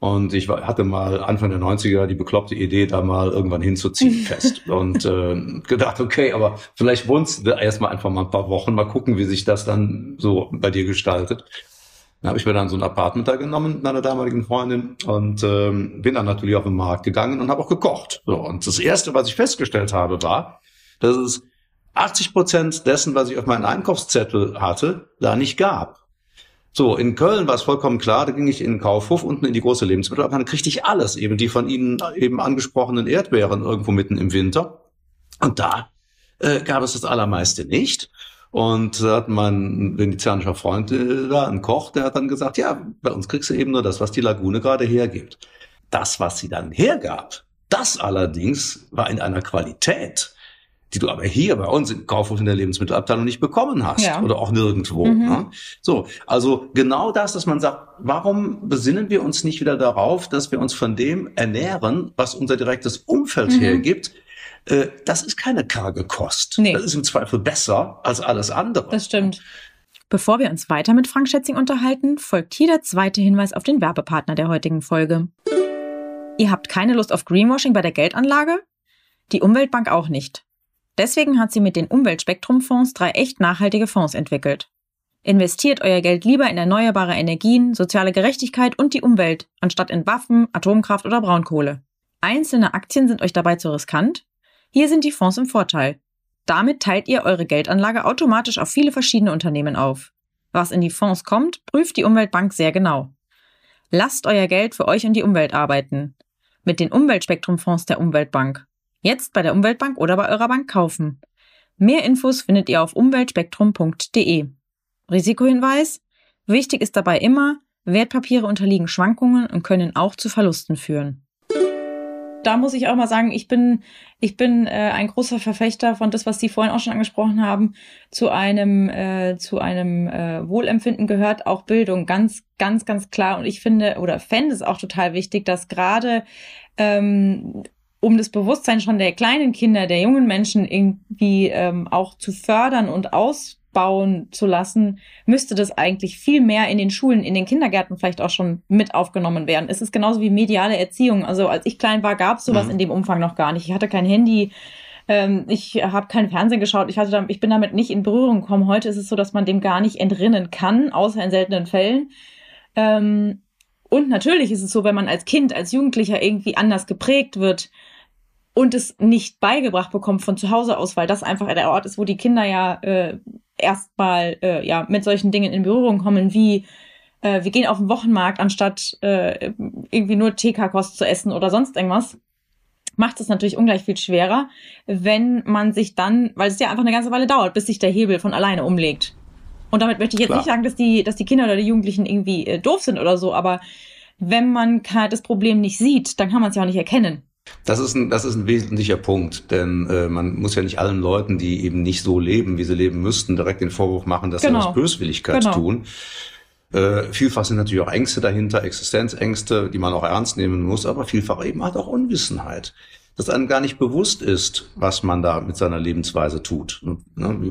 Und ich hatte mal Anfang der 90er die bekloppte Idee, da mal irgendwann hinzuziehen fest. Und äh, gedacht, okay, aber vielleicht wohnst du erstmal einfach mal ein paar Wochen, mal gucken, wie sich das dann so bei dir gestaltet. Dann habe ich mir dann so ein Apartment da genommen mit meiner damaligen Freundin und ähm, bin dann natürlich auf den Markt gegangen und habe auch gekocht. So, und das Erste, was ich festgestellt habe, war, dass es 80 Prozent dessen, was ich auf meinen Einkaufszettel hatte, da nicht gab. So, in Köln war es vollkommen klar, da ging ich in den Kaufhof unten in die große Lebensmittelabteilung, kriegte ich alles, eben die von Ihnen eben angesprochenen Erdbeeren irgendwo mitten im Winter. Und da äh, gab es das allermeiste nicht. Und da hat mein venezianischer Freund äh, da, ein Koch, der hat dann gesagt, ja, bei uns kriegst du eben nur das, was die Lagune gerade hergibt. Das, was sie dann hergab, das allerdings war in einer Qualität, die du aber hier bei uns im Kaufhof in der Lebensmittelabteilung nicht bekommen hast ja. oder auch nirgendwo. Mhm. Ne? So, also genau das, dass man sagt, warum besinnen wir uns nicht wieder darauf, dass wir uns von dem ernähren, was unser direktes Umfeld mhm. hergibt? Äh, das ist keine karge Kost. Nee. Das ist im Zweifel besser als alles andere. Das stimmt. Bevor wir uns weiter mit Frank Schätzing unterhalten, folgt hier der zweite Hinweis auf den Werbepartner der heutigen Folge. Ihr habt keine Lust auf Greenwashing bei der Geldanlage? Die Umweltbank auch nicht. Deswegen hat sie mit den Umweltspektrumfonds drei echt nachhaltige Fonds entwickelt. Investiert euer Geld lieber in erneuerbare Energien, soziale Gerechtigkeit und die Umwelt, anstatt in Waffen, Atomkraft oder Braunkohle. Einzelne Aktien sind euch dabei zu riskant? Hier sind die Fonds im Vorteil. Damit teilt ihr eure Geldanlage automatisch auf viele verschiedene Unternehmen auf. Was in die Fonds kommt, prüft die Umweltbank sehr genau. Lasst euer Geld für euch und die Umwelt arbeiten. Mit den Umweltspektrumfonds der Umweltbank. Jetzt bei der Umweltbank oder bei eurer Bank kaufen. Mehr Infos findet ihr auf umweltspektrum.de. Risikohinweis? Wichtig ist dabei immer, Wertpapiere unterliegen Schwankungen und können auch zu Verlusten führen. Da muss ich auch mal sagen, ich bin, ich bin äh, ein großer Verfechter von das, was Sie vorhin auch schon angesprochen haben. Zu einem, äh, zu einem äh, Wohlempfinden gehört auch Bildung, ganz, ganz, ganz klar. Und ich finde oder fände es auch total wichtig, dass gerade ähm, um das Bewusstsein schon der kleinen Kinder, der jungen Menschen irgendwie ähm, auch zu fördern und ausbauen zu lassen, müsste das eigentlich viel mehr in den Schulen, in den Kindergärten vielleicht auch schon mit aufgenommen werden. Es ist genauso wie mediale Erziehung. Also als ich klein war, gab es sowas mhm. in dem Umfang noch gar nicht. Ich hatte kein Handy. Ähm, ich habe kein Fernsehen geschaut, ich, hatte da, ich bin damit nicht in Berührung gekommen. Heute ist es so, dass man dem gar nicht entrinnen kann, außer in seltenen Fällen. Ähm, und natürlich ist es so, wenn man als Kind, als Jugendlicher irgendwie anders geprägt wird, und es nicht beigebracht bekommt von zu Hause aus, weil das einfach der Ort ist, wo die Kinder ja äh, erstmal äh, ja mit solchen Dingen in Berührung kommen, wie äh, wir gehen auf den Wochenmarkt, anstatt äh, irgendwie nur TK-Kost zu essen oder sonst irgendwas, macht es natürlich ungleich viel schwerer, wenn man sich dann, weil es ja einfach eine ganze Weile dauert, bis sich der Hebel von alleine umlegt. Und damit möchte ich jetzt Klar. nicht sagen, dass die, dass die Kinder oder die Jugendlichen irgendwie äh, doof sind oder so, aber wenn man das Problem nicht sieht, dann kann man es ja auch nicht erkennen. Das ist ein, das ist ein wesentlicher Punkt, denn äh, man muss ja nicht allen Leuten, die eben nicht so leben, wie sie leben müssten, direkt den Vorwurf machen, dass genau. sie aus Böswilligkeit genau. tun. Äh, vielfach sind natürlich auch Ängste dahinter, Existenzängste, die man auch ernst nehmen muss, aber vielfach eben halt auch Unwissenheit. Dass einem gar nicht bewusst ist, was man da mit seiner Lebensweise tut, ne,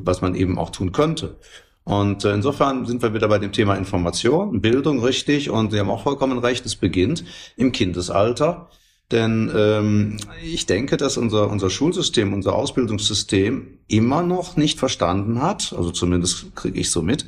was man eben auch tun könnte. Und äh, insofern sind wir wieder bei dem Thema Information, Bildung richtig und Sie haben auch vollkommen recht, es beginnt im Kindesalter. Denn ähm, ich denke, dass unser, unser Schulsystem, unser Ausbildungssystem immer noch nicht verstanden hat, also zumindest kriege ich so mit,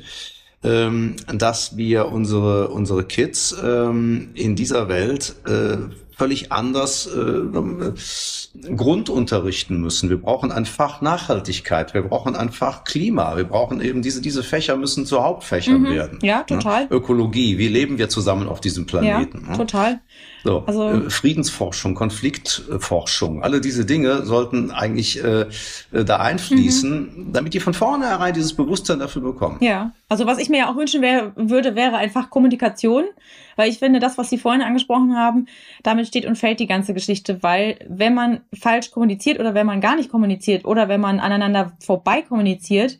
ähm, dass wir unsere, unsere Kids ähm, in dieser Welt äh, völlig anders äh, Grund unterrichten müssen. Wir brauchen ein Fach Nachhaltigkeit, wir brauchen ein Fach Klima, wir brauchen eben diese, diese Fächer müssen zu Hauptfächern mhm. werden. Ja, total. Ja? Ökologie, wie leben wir zusammen auf diesem Planeten? Ja, total. So, also, äh, Friedensforschung, Konfliktforschung, alle diese Dinge sollten eigentlich äh, äh, da einfließen, mhm. damit die von vornherein dieses Bewusstsein dafür bekommen. Ja, also was ich mir ja auch wünschen wär, würde, wäre einfach Kommunikation, weil ich finde, das, was Sie vorhin angesprochen haben, damit steht und fällt die ganze Geschichte, weil wenn man falsch kommuniziert oder wenn man gar nicht kommuniziert oder wenn man aneinander vorbei kommuniziert,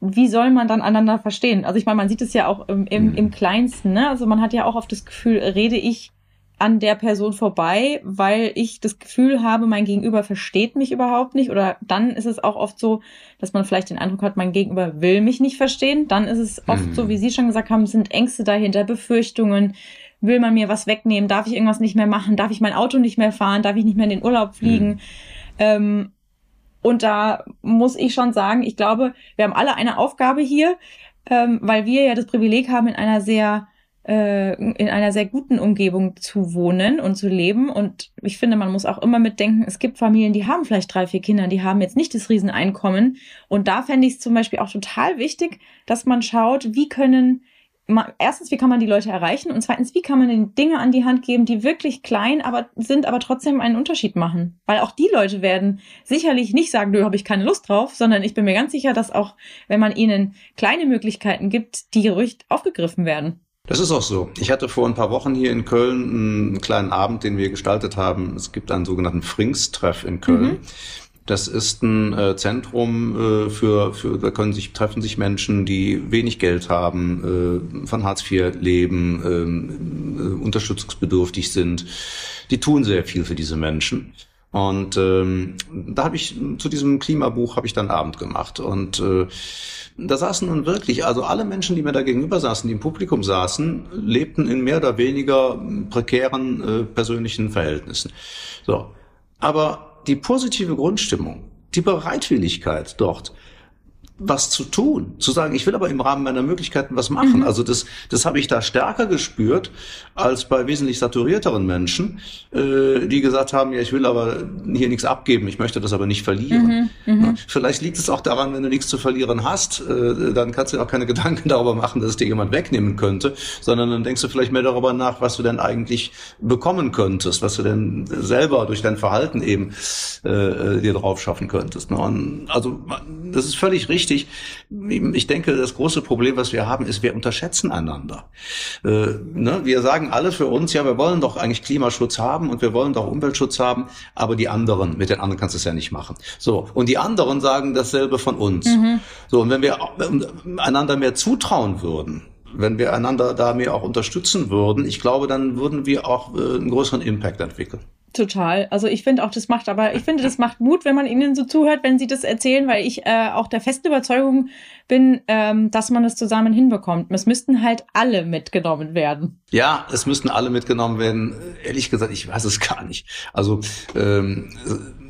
wie soll man dann einander verstehen? Also ich meine, man sieht es ja auch im, im, im mhm. Kleinsten, ne? Also man hat ja auch oft das Gefühl, rede ich an der Person vorbei, weil ich das Gefühl habe, mein Gegenüber versteht mich überhaupt nicht. Oder dann ist es auch oft so, dass man vielleicht den Eindruck hat, mein Gegenüber will mich nicht verstehen. Dann ist es oft mhm. so, wie Sie schon gesagt haben, sind Ängste dahinter, Befürchtungen. Will man mir was wegnehmen? Darf ich irgendwas nicht mehr machen? Darf ich mein Auto nicht mehr fahren? Darf ich nicht mehr in den Urlaub fliegen? Mhm. Ähm, und da muss ich schon sagen, ich glaube, wir haben alle eine Aufgabe hier, ähm, weil wir ja das Privileg haben, in einer sehr in einer sehr guten Umgebung zu wohnen und zu leben. Und ich finde, man muss auch immer mitdenken, es gibt Familien, die haben vielleicht drei, vier Kinder, die haben jetzt nicht das Rieseneinkommen. Und da fände ich es zum Beispiel auch total wichtig, dass man schaut, wie können erstens, wie kann man die Leute erreichen und zweitens, wie kann man den Dinge an die Hand geben, die wirklich klein aber sind, aber trotzdem einen Unterschied machen. Weil auch die Leute werden sicherlich nicht sagen, du habe ich keine Lust drauf, sondern ich bin mir ganz sicher, dass auch, wenn man ihnen kleine Möglichkeiten gibt, die ruhig aufgegriffen werden. Das ist auch so. Ich hatte vor ein paar Wochen hier in Köln einen kleinen Abend, den wir gestaltet haben. Es gibt einen sogenannten Frings-Treff in Köln. Mhm. Das ist ein äh, Zentrum äh, für, für, da können sich, treffen sich Menschen, die wenig Geld haben, äh, von Hartz IV leben, ähm, äh, unterstützungsbedürftig sind. Die tun sehr viel für diese Menschen. Und ähm, da habe ich zu diesem Klimabuch habe ich dann Abend gemacht und äh, da saßen nun wirklich, also alle Menschen, die mir da gegenüber saßen, die im Publikum saßen, lebten in mehr oder weniger prekären äh, persönlichen Verhältnissen. So, aber die positive Grundstimmung, die Bereitwilligkeit dort, was zu tun, zu sagen, ich will aber im Rahmen meiner Möglichkeiten was machen. Mhm. Also das, das habe ich da stärker gespürt als bei wesentlich saturierteren Menschen, äh, die gesagt haben, ja, ich will aber hier nichts abgeben, ich möchte das aber nicht verlieren. Mhm. Mhm. Vielleicht liegt es auch daran, wenn du nichts zu verlieren hast, äh, dann kannst du auch keine Gedanken darüber machen, dass es dir jemand wegnehmen könnte, sondern dann denkst du vielleicht mehr darüber nach, was du denn eigentlich bekommen könntest, was du denn selber durch dein Verhalten eben äh, äh dir drauf schaffen könntest. Ne? Und also das ist völlig richtig wichtig. Ich denke, das große Problem, was wir haben, ist, wir unterschätzen einander. Äh, ne? Wir sagen alle für uns, ja, wir wollen doch eigentlich Klimaschutz haben und wir wollen doch Umweltschutz haben, aber die anderen, mit den anderen kannst du es ja nicht machen. So, und die anderen sagen dasselbe von uns. Mhm. So, und wenn wir einander mehr zutrauen würden, wenn wir einander da mehr auch unterstützen würden, ich glaube, dann würden wir auch äh, einen größeren Impact entwickeln. Total. Also ich finde auch, das macht, aber ich finde, das macht Mut, wenn man ihnen so zuhört, wenn sie das erzählen, weil ich äh, auch der festen Überzeugung bin, ähm, dass man es zusammen hinbekommt. Es müssten halt alle mitgenommen werden. Ja, es müssten alle mitgenommen werden. Ehrlich gesagt, ich weiß es gar nicht. Also ähm,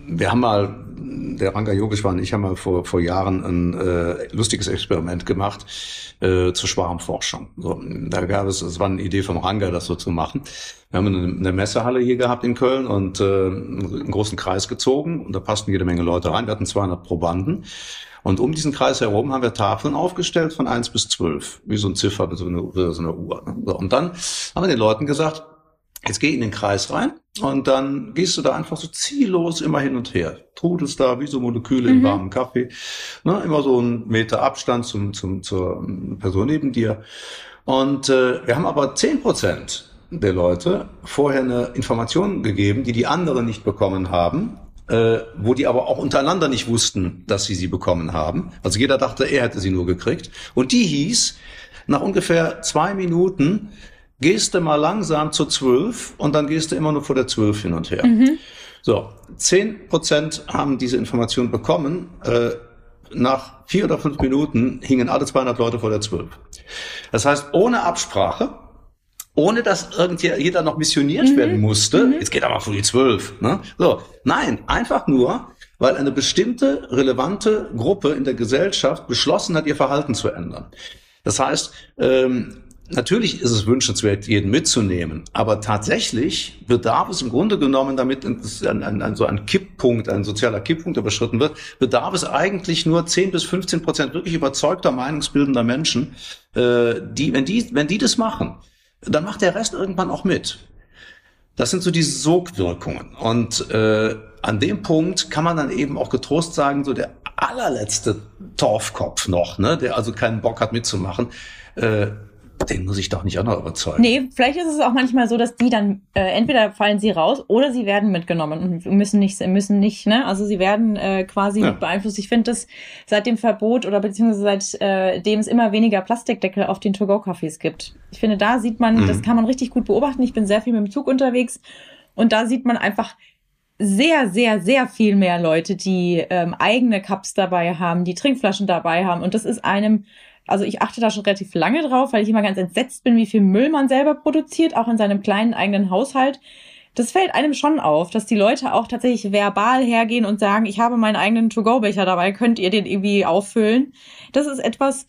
wir haben mal, der Ranga Yogeshwar und ich haben mal vor, vor Jahren ein äh, lustiges Experiment gemacht äh, zur Schwarmforschung. So, da gab es, es war eine Idee vom Ranga, das so zu machen. Wir haben eine, eine Messehalle hier gehabt in Köln und äh, einen großen Kreis gezogen und da passten jede Menge Leute rein. Wir hatten 200 Probanden. Und um diesen Kreis herum haben wir Tafeln aufgestellt von eins bis zwölf, wie so ein Ziffer, wie so eine, wie so eine Uhr. Und dann haben wir den Leuten gesagt, Jetzt geh in den Kreis rein und dann gehst du da einfach so ziellos immer hin und her. Trudelst da wie so Moleküle mhm. im warmen Kaffee. Ne, immer so einen Meter Abstand zum, zum, zur Person neben dir. Und äh, wir haben aber zehn Prozent der Leute vorher eine Information gegeben, die die anderen nicht bekommen haben, äh, wo die aber auch untereinander nicht wussten, dass sie sie bekommen haben. Also jeder dachte, er hätte sie nur gekriegt. Und die hieß, nach ungefähr zwei Minuten gehst du mal langsam zu zwölf und dann gehst du immer nur vor der zwölf hin und her. Mhm. So, zehn Prozent haben diese Information bekommen. Äh, nach vier oder fünf Minuten hingen alle 200 Leute vor der zwölf. Das heißt, ohne Absprache, ohne dass jeder noch missioniert mhm. werden musste, mhm. jetzt geht aber vor die zwölf. Ne? So, nein, einfach nur, weil eine bestimmte relevante Gruppe in der Gesellschaft beschlossen hat, ihr Verhalten zu ändern. Das heißt, ähm, Natürlich ist es wünschenswert, jeden mitzunehmen, aber tatsächlich bedarf es im Grunde genommen, damit ein, ein, ein, so ein Kipppunkt, ein sozialer Kipppunkt überschritten wird, bedarf es eigentlich nur 10 bis 15 Prozent wirklich überzeugter, meinungsbildender Menschen, äh, die, wenn die, wenn die das machen, dann macht der Rest irgendwann auch mit. Das sind so diese Sogwirkungen. Und äh, an dem Punkt kann man dann eben auch getrost sagen, so der allerletzte Torfkopf noch, ne, der also keinen Bock hat mitzumachen, äh, den muss ich doch nicht auch noch überzeugen. Nee, vielleicht ist es auch manchmal so, dass die dann äh, entweder fallen sie raus oder sie werden mitgenommen und müssen nicht, müssen nicht, ne? Also sie werden äh, quasi ja. beeinflusst. Ich finde das seit dem Verbot oder beziehungsweise seitdem äh, es immer weniger Plastikdeckel auf den To-Go-Cafés gibt. Ich finde, da sieht man, mhm. das kann man richtig gut beobachten. Ich bin sehr viel mit dem Zug unterwegs und da sieht man einfach sehr, sehr, sehr viel mehr Leute, die ähm, eigene Cups dabei haben, die Trinkflaschen dabei haben. Und das ist einem also ich achte da schon relativ lange drauf, weil ich immer ganz entsetzt bin, wie viel Müll man selber produziert, auch in seinem kleinen eigenen Haushalt. Das fällt einem schon auf, dass die Leute auch tatsächlich verbal hergehen und sagen, ich habe meinen eigenen To-Go-Becher dabei, könnt ihr den irgendwie auffüllen? Das ist etwas,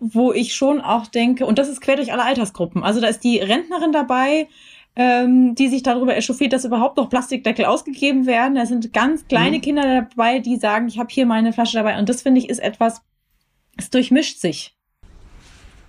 wo ich schon auch denke, und das ist quer durch alle Altersgruppen. Also da ist die Rentnerin dabei, ähm, die sich darüber echauffiert, dass überhaupt noch Plastikdeckel ausgegeben werden. Da sind ganz kleine mhm. Kinder dabei, die sagen, ich habe hier meine Flasche dabei. Und das finde ich ist etwas, es durchmischt sich.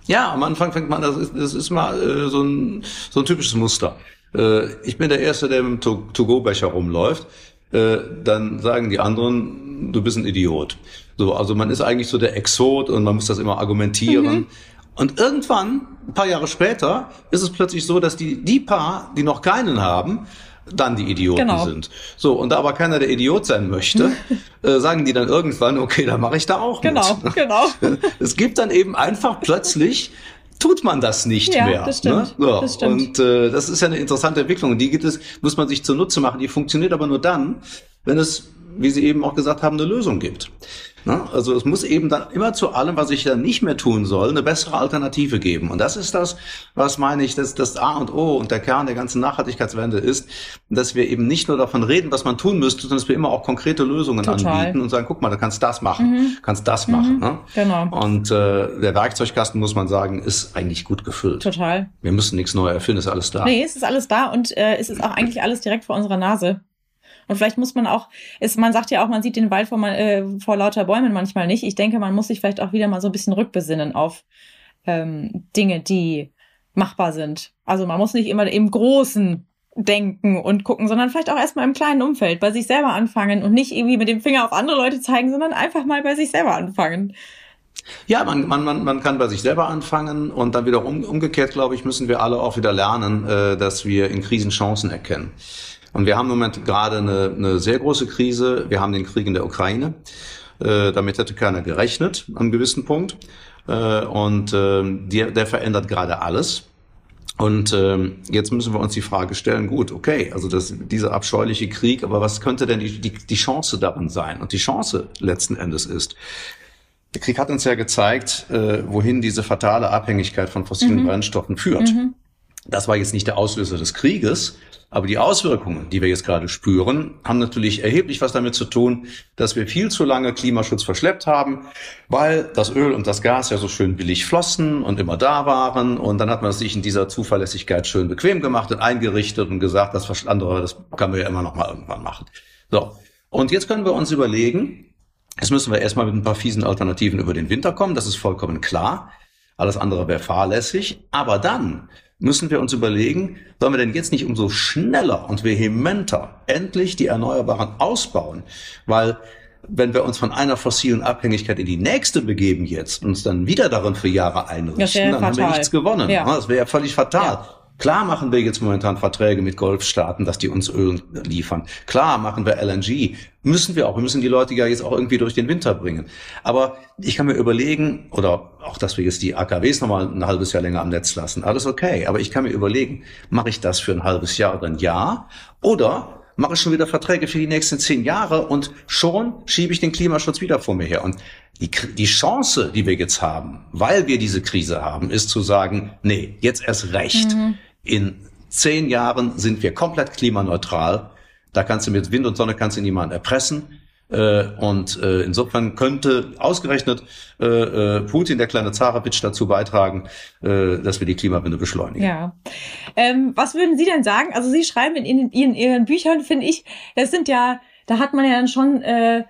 Ja, am Anfang fängt man, das ist, das ist mal äh, so, ein, so ein typisches Muster. Äh, ich bin der Erste, der mit dem To-Go-Becher rumläuft. Äh, dann sagen die anderen, du bist ein Idiot. So, also man ist eigentlich so der Exot und man muss das immer argumentieren. Mhm. Und irgendwann, ein paar Jahre später, ist es plötzlich so, dass die, die paar, die noch keinen haben, dann die Idioten genau. sind. So, und da aber keiner der Idiot sein möchte, äh, sagen die dann irgendwann, okay, dann mache ich da auch genau, mit. Genau, genau. es gibt dann eben einfach plötzlich tut man das nicht ja, mehr. Das stimmt, ne? so, das stimmt. Und äh, das ist ja eine interessante Entwicklung. Die gibt es, muss man sich zunutze machen. Die funktioniert aber nur dann, wenn es, wie Sie eben auch gesagt haben, eine Lösung gibt. Ne? Also es muss eben dann immer zu allem, was ich dann nicht mehr tun soll, eine bessere Alternative geben. Und das ist das, was meine ich, dass das A und O und der Kern der ganzen Nachhaltigkeitswende ist, dass wir eben nicht nur davon reden, was man tun müsste, sondern dass wir immer auch konkrete Lösungen Total. anbieten und sagen, guck mal, du kannst das machen, mhm. kannst das mhm. machen. Ne? Genau. Und äh, der Werkzeugkasten, muss man sagen, ist eigentlich gut gefüllt. Total. Wir müssen nichts neu erfinden, ist alles da. Nee, es ist alles da und äh, es ist auch eigentlich alles direkt vor unserer Nase. Und vielleicht muss man auch, ist, man sagt ja auch, man sieht den Wald vor, äh, vor lauter Bäumen manchmal nicht. Ich denke, man muss sich vielleicht auch wieder mal so ein bisschen rückbesinnen auf ähm, Dinge, die machbar sind. Also man muss nicht immer im Großen denken und gucken, sondern vielleicht auch erstmal im kleinen Umfeld bei sich selber anfangen und nicht irgendwie mit dem Finger auf andere Leute zeigen, sondern einfach mal bei sich selber anfangen. Ja, man, man, man, man kann bei sich selber anfangen und dann wieder um, umgekehrt, glaube ich, müssen wir alle auch wieder lernen, äh, dass wir in Krisen Chancen erkennen. Und wir haben im Moment gerade eine, eine sehr große Krise. Wir haben den Krieg in der Ukraine. Äh, damit hätte keiner gerechnet, an einem gewissen Punkt. Äh, und äh, der, der verändert gerade alles. Und ähm, jetzt müssen wir uns die Frage stellen, gut, okay, also das, dieser abscheuliche Krieg, aber was könnte denn die, die, die Chance daran sein? Und die Chance letzten Endes ist, der Krieg hat uns ja gezeigt, äh, wohin diese fatale Abhängigkeit von fossilen mhm. Brennstoffen führt. Mhm. Das war jetzt nicht der Auslöser des Krieges, aber die Auswirkungen, die wir jetzt gerade spüren, haben natürlich erheblich was damit zu tun, dass wir viel zu lange Klimaschutz verschleppt haben, weil das Öl und das Gas ja so schön billig flossen und immer da waren. Und dann hat man sich in dieser Zuverlässigkeit schön bequem gemacht und eingerichtet und gesagt, das andere, das kann man ja immer noch mal irgendwann machen. So. Und jetzt können wir uns überlegen, jetzt müssen wir erstmal mit ein paar fiesen Alternativen über den Winter kommen. Das ist vollkommen klar. Alles andere wäre fahrlässig. Aber dann müssen wir uns überlegen, sollen wir denn jetzt nicht umso schneller und vehementer endlich die Erneuerbaren ausbauen? Weil wenn wir uns von einer fossilen Abhängigkeit in die nächste begeben jetzt und uns dann wieder darin für Jahre einrichten, dann fatal. haben wir nichts gewonnen. Ja. Das wäre ja völlig fatal. Ja. Klar machen wir jetzt momentan Verträge mit Golfstaaten, dass die uns Öl liefern. Klar machen wir LNG. Müssen wir auch. Wir müssen die Leute ja jetzt auch irgendwie durch den Winter bringen. Aber ich kann mir überlegen, oder auch, dass wir jetzt die AKWs nochmal ein halbes Jahr länger am Netz lassen. Alles okay. Aber ich kann mir überlegen, mache ich das für ein halbes Jahr oder ein Jahr? Oder mache ich schon wieder Verträge für die nächsten zehn Jahre und schon schiebe ich den Klimaschutz wieder vor mir her. Und die, die Chance, die wir jetzt haben, weil wir diese Krise haben, ist zu sagen, nee, jetzt erst recht. Mhm. In zehn Jahren sind wir komplett klimaneutral. Da kannst du mit Wind und Sonne kannst du niemanden erpressen. Äh, und äh, insofern könnte ausgerechnet äh, Putin, der kleine Zarewitsch, dazu beitragen, dass wir die Klimawende beschleunigen. Ja. Ähm, was würden Sie denn sagen? Also Sie schreiben in, in, in Ihren Büchern, finde ich, das sind ja, da hat man ja dann schon äh,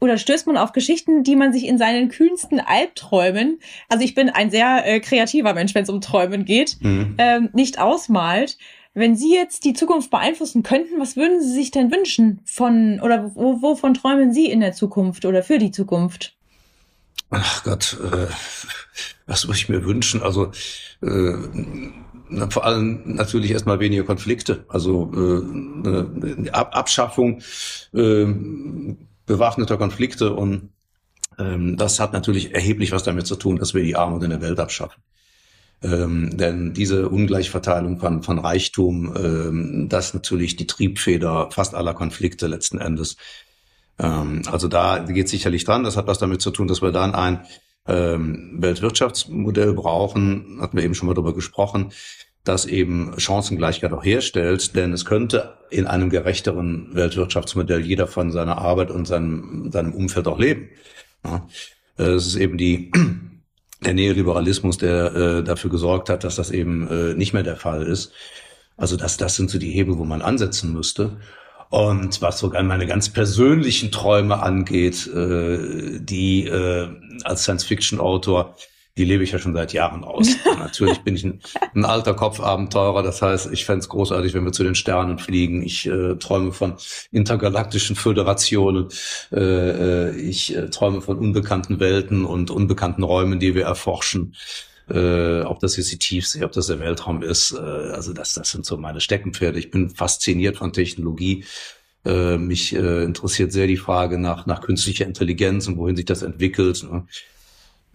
oder stößt man auf Geschichten, die man sich in seinen kühnsten Albträumen, also ich bin ein sehr äh, kreativer Mensch, wenn es um Träumen geht, mhm. ähm, nicht ausmalt. Wenn Sie jetzt die Zukunft beeinflussen könnten, was würden Sie sich denn wünschen von oder wo, wovon träumen Sie in der Zukunft oder für die Zukunft? Ach Gott, äh, was würde ich mir wünschen? Also äh, na, vor allem natürlich erstmal weniger Konflikte, also äh, Ab Abschaffung äh, bewaffneter Konflikte und ähm, das hat natürlich erheblich was damit zu tun, dass wir die Armut in der Welt abschaffen. Ähm, denn diese Ungleichverteilung von, von Reichtum, ähm, das ist natürlich die Triebfeder fast aller Konflikte letzten Endes. Ähm, also da geht sicherlich dran. Das hat was damit zu tun, dass wir dann ein ähm, Weltwirtschaftsmodell brauchen. Hatten wir eben schon mal darüber gesprochen das eben Chancengleichheit auch herstellt, denn es könnte in einem gerechteren Weltwirtschaftsmodell jeder von seiner Arbeit und seinem, seinem Umfeld auch leben. Ja. Es ist eben die, der Neoliberalismus, der äh, dafür gesorgt hat, dass das eben äh, nicht mehr der Fall ist. Also das, das sind so die Hebel, wo man ansetzen müsste. Und was sogar meine ganz persönlichen Träume angeht, äh, die äh, als Science-Fiction-Autor die lebe ich ja schon seit Jahren aus. Natürlich bin ich ein, ein, alter Kopfabenteurer. Das heißt, ich fände es großartig, wenn wir zu den Sternen fliegen. Ich äh, träume von intergalaktischen Föderationen. Äh, äh, ich äh, träume von unbekannten Welten und unbekannten Räumen, die wir erforschen. Äh, ob das jetzt die Tiefsee, ob das der Weltraum ist. Äh, also das, das sind so meine Steckenpferde. Ich bin fasziniert von Technologie. Äh, mich äh, interessiert sehr die Frage nach, nach künstlicher Intelligenz und wohin sich das entwickelt. Ne?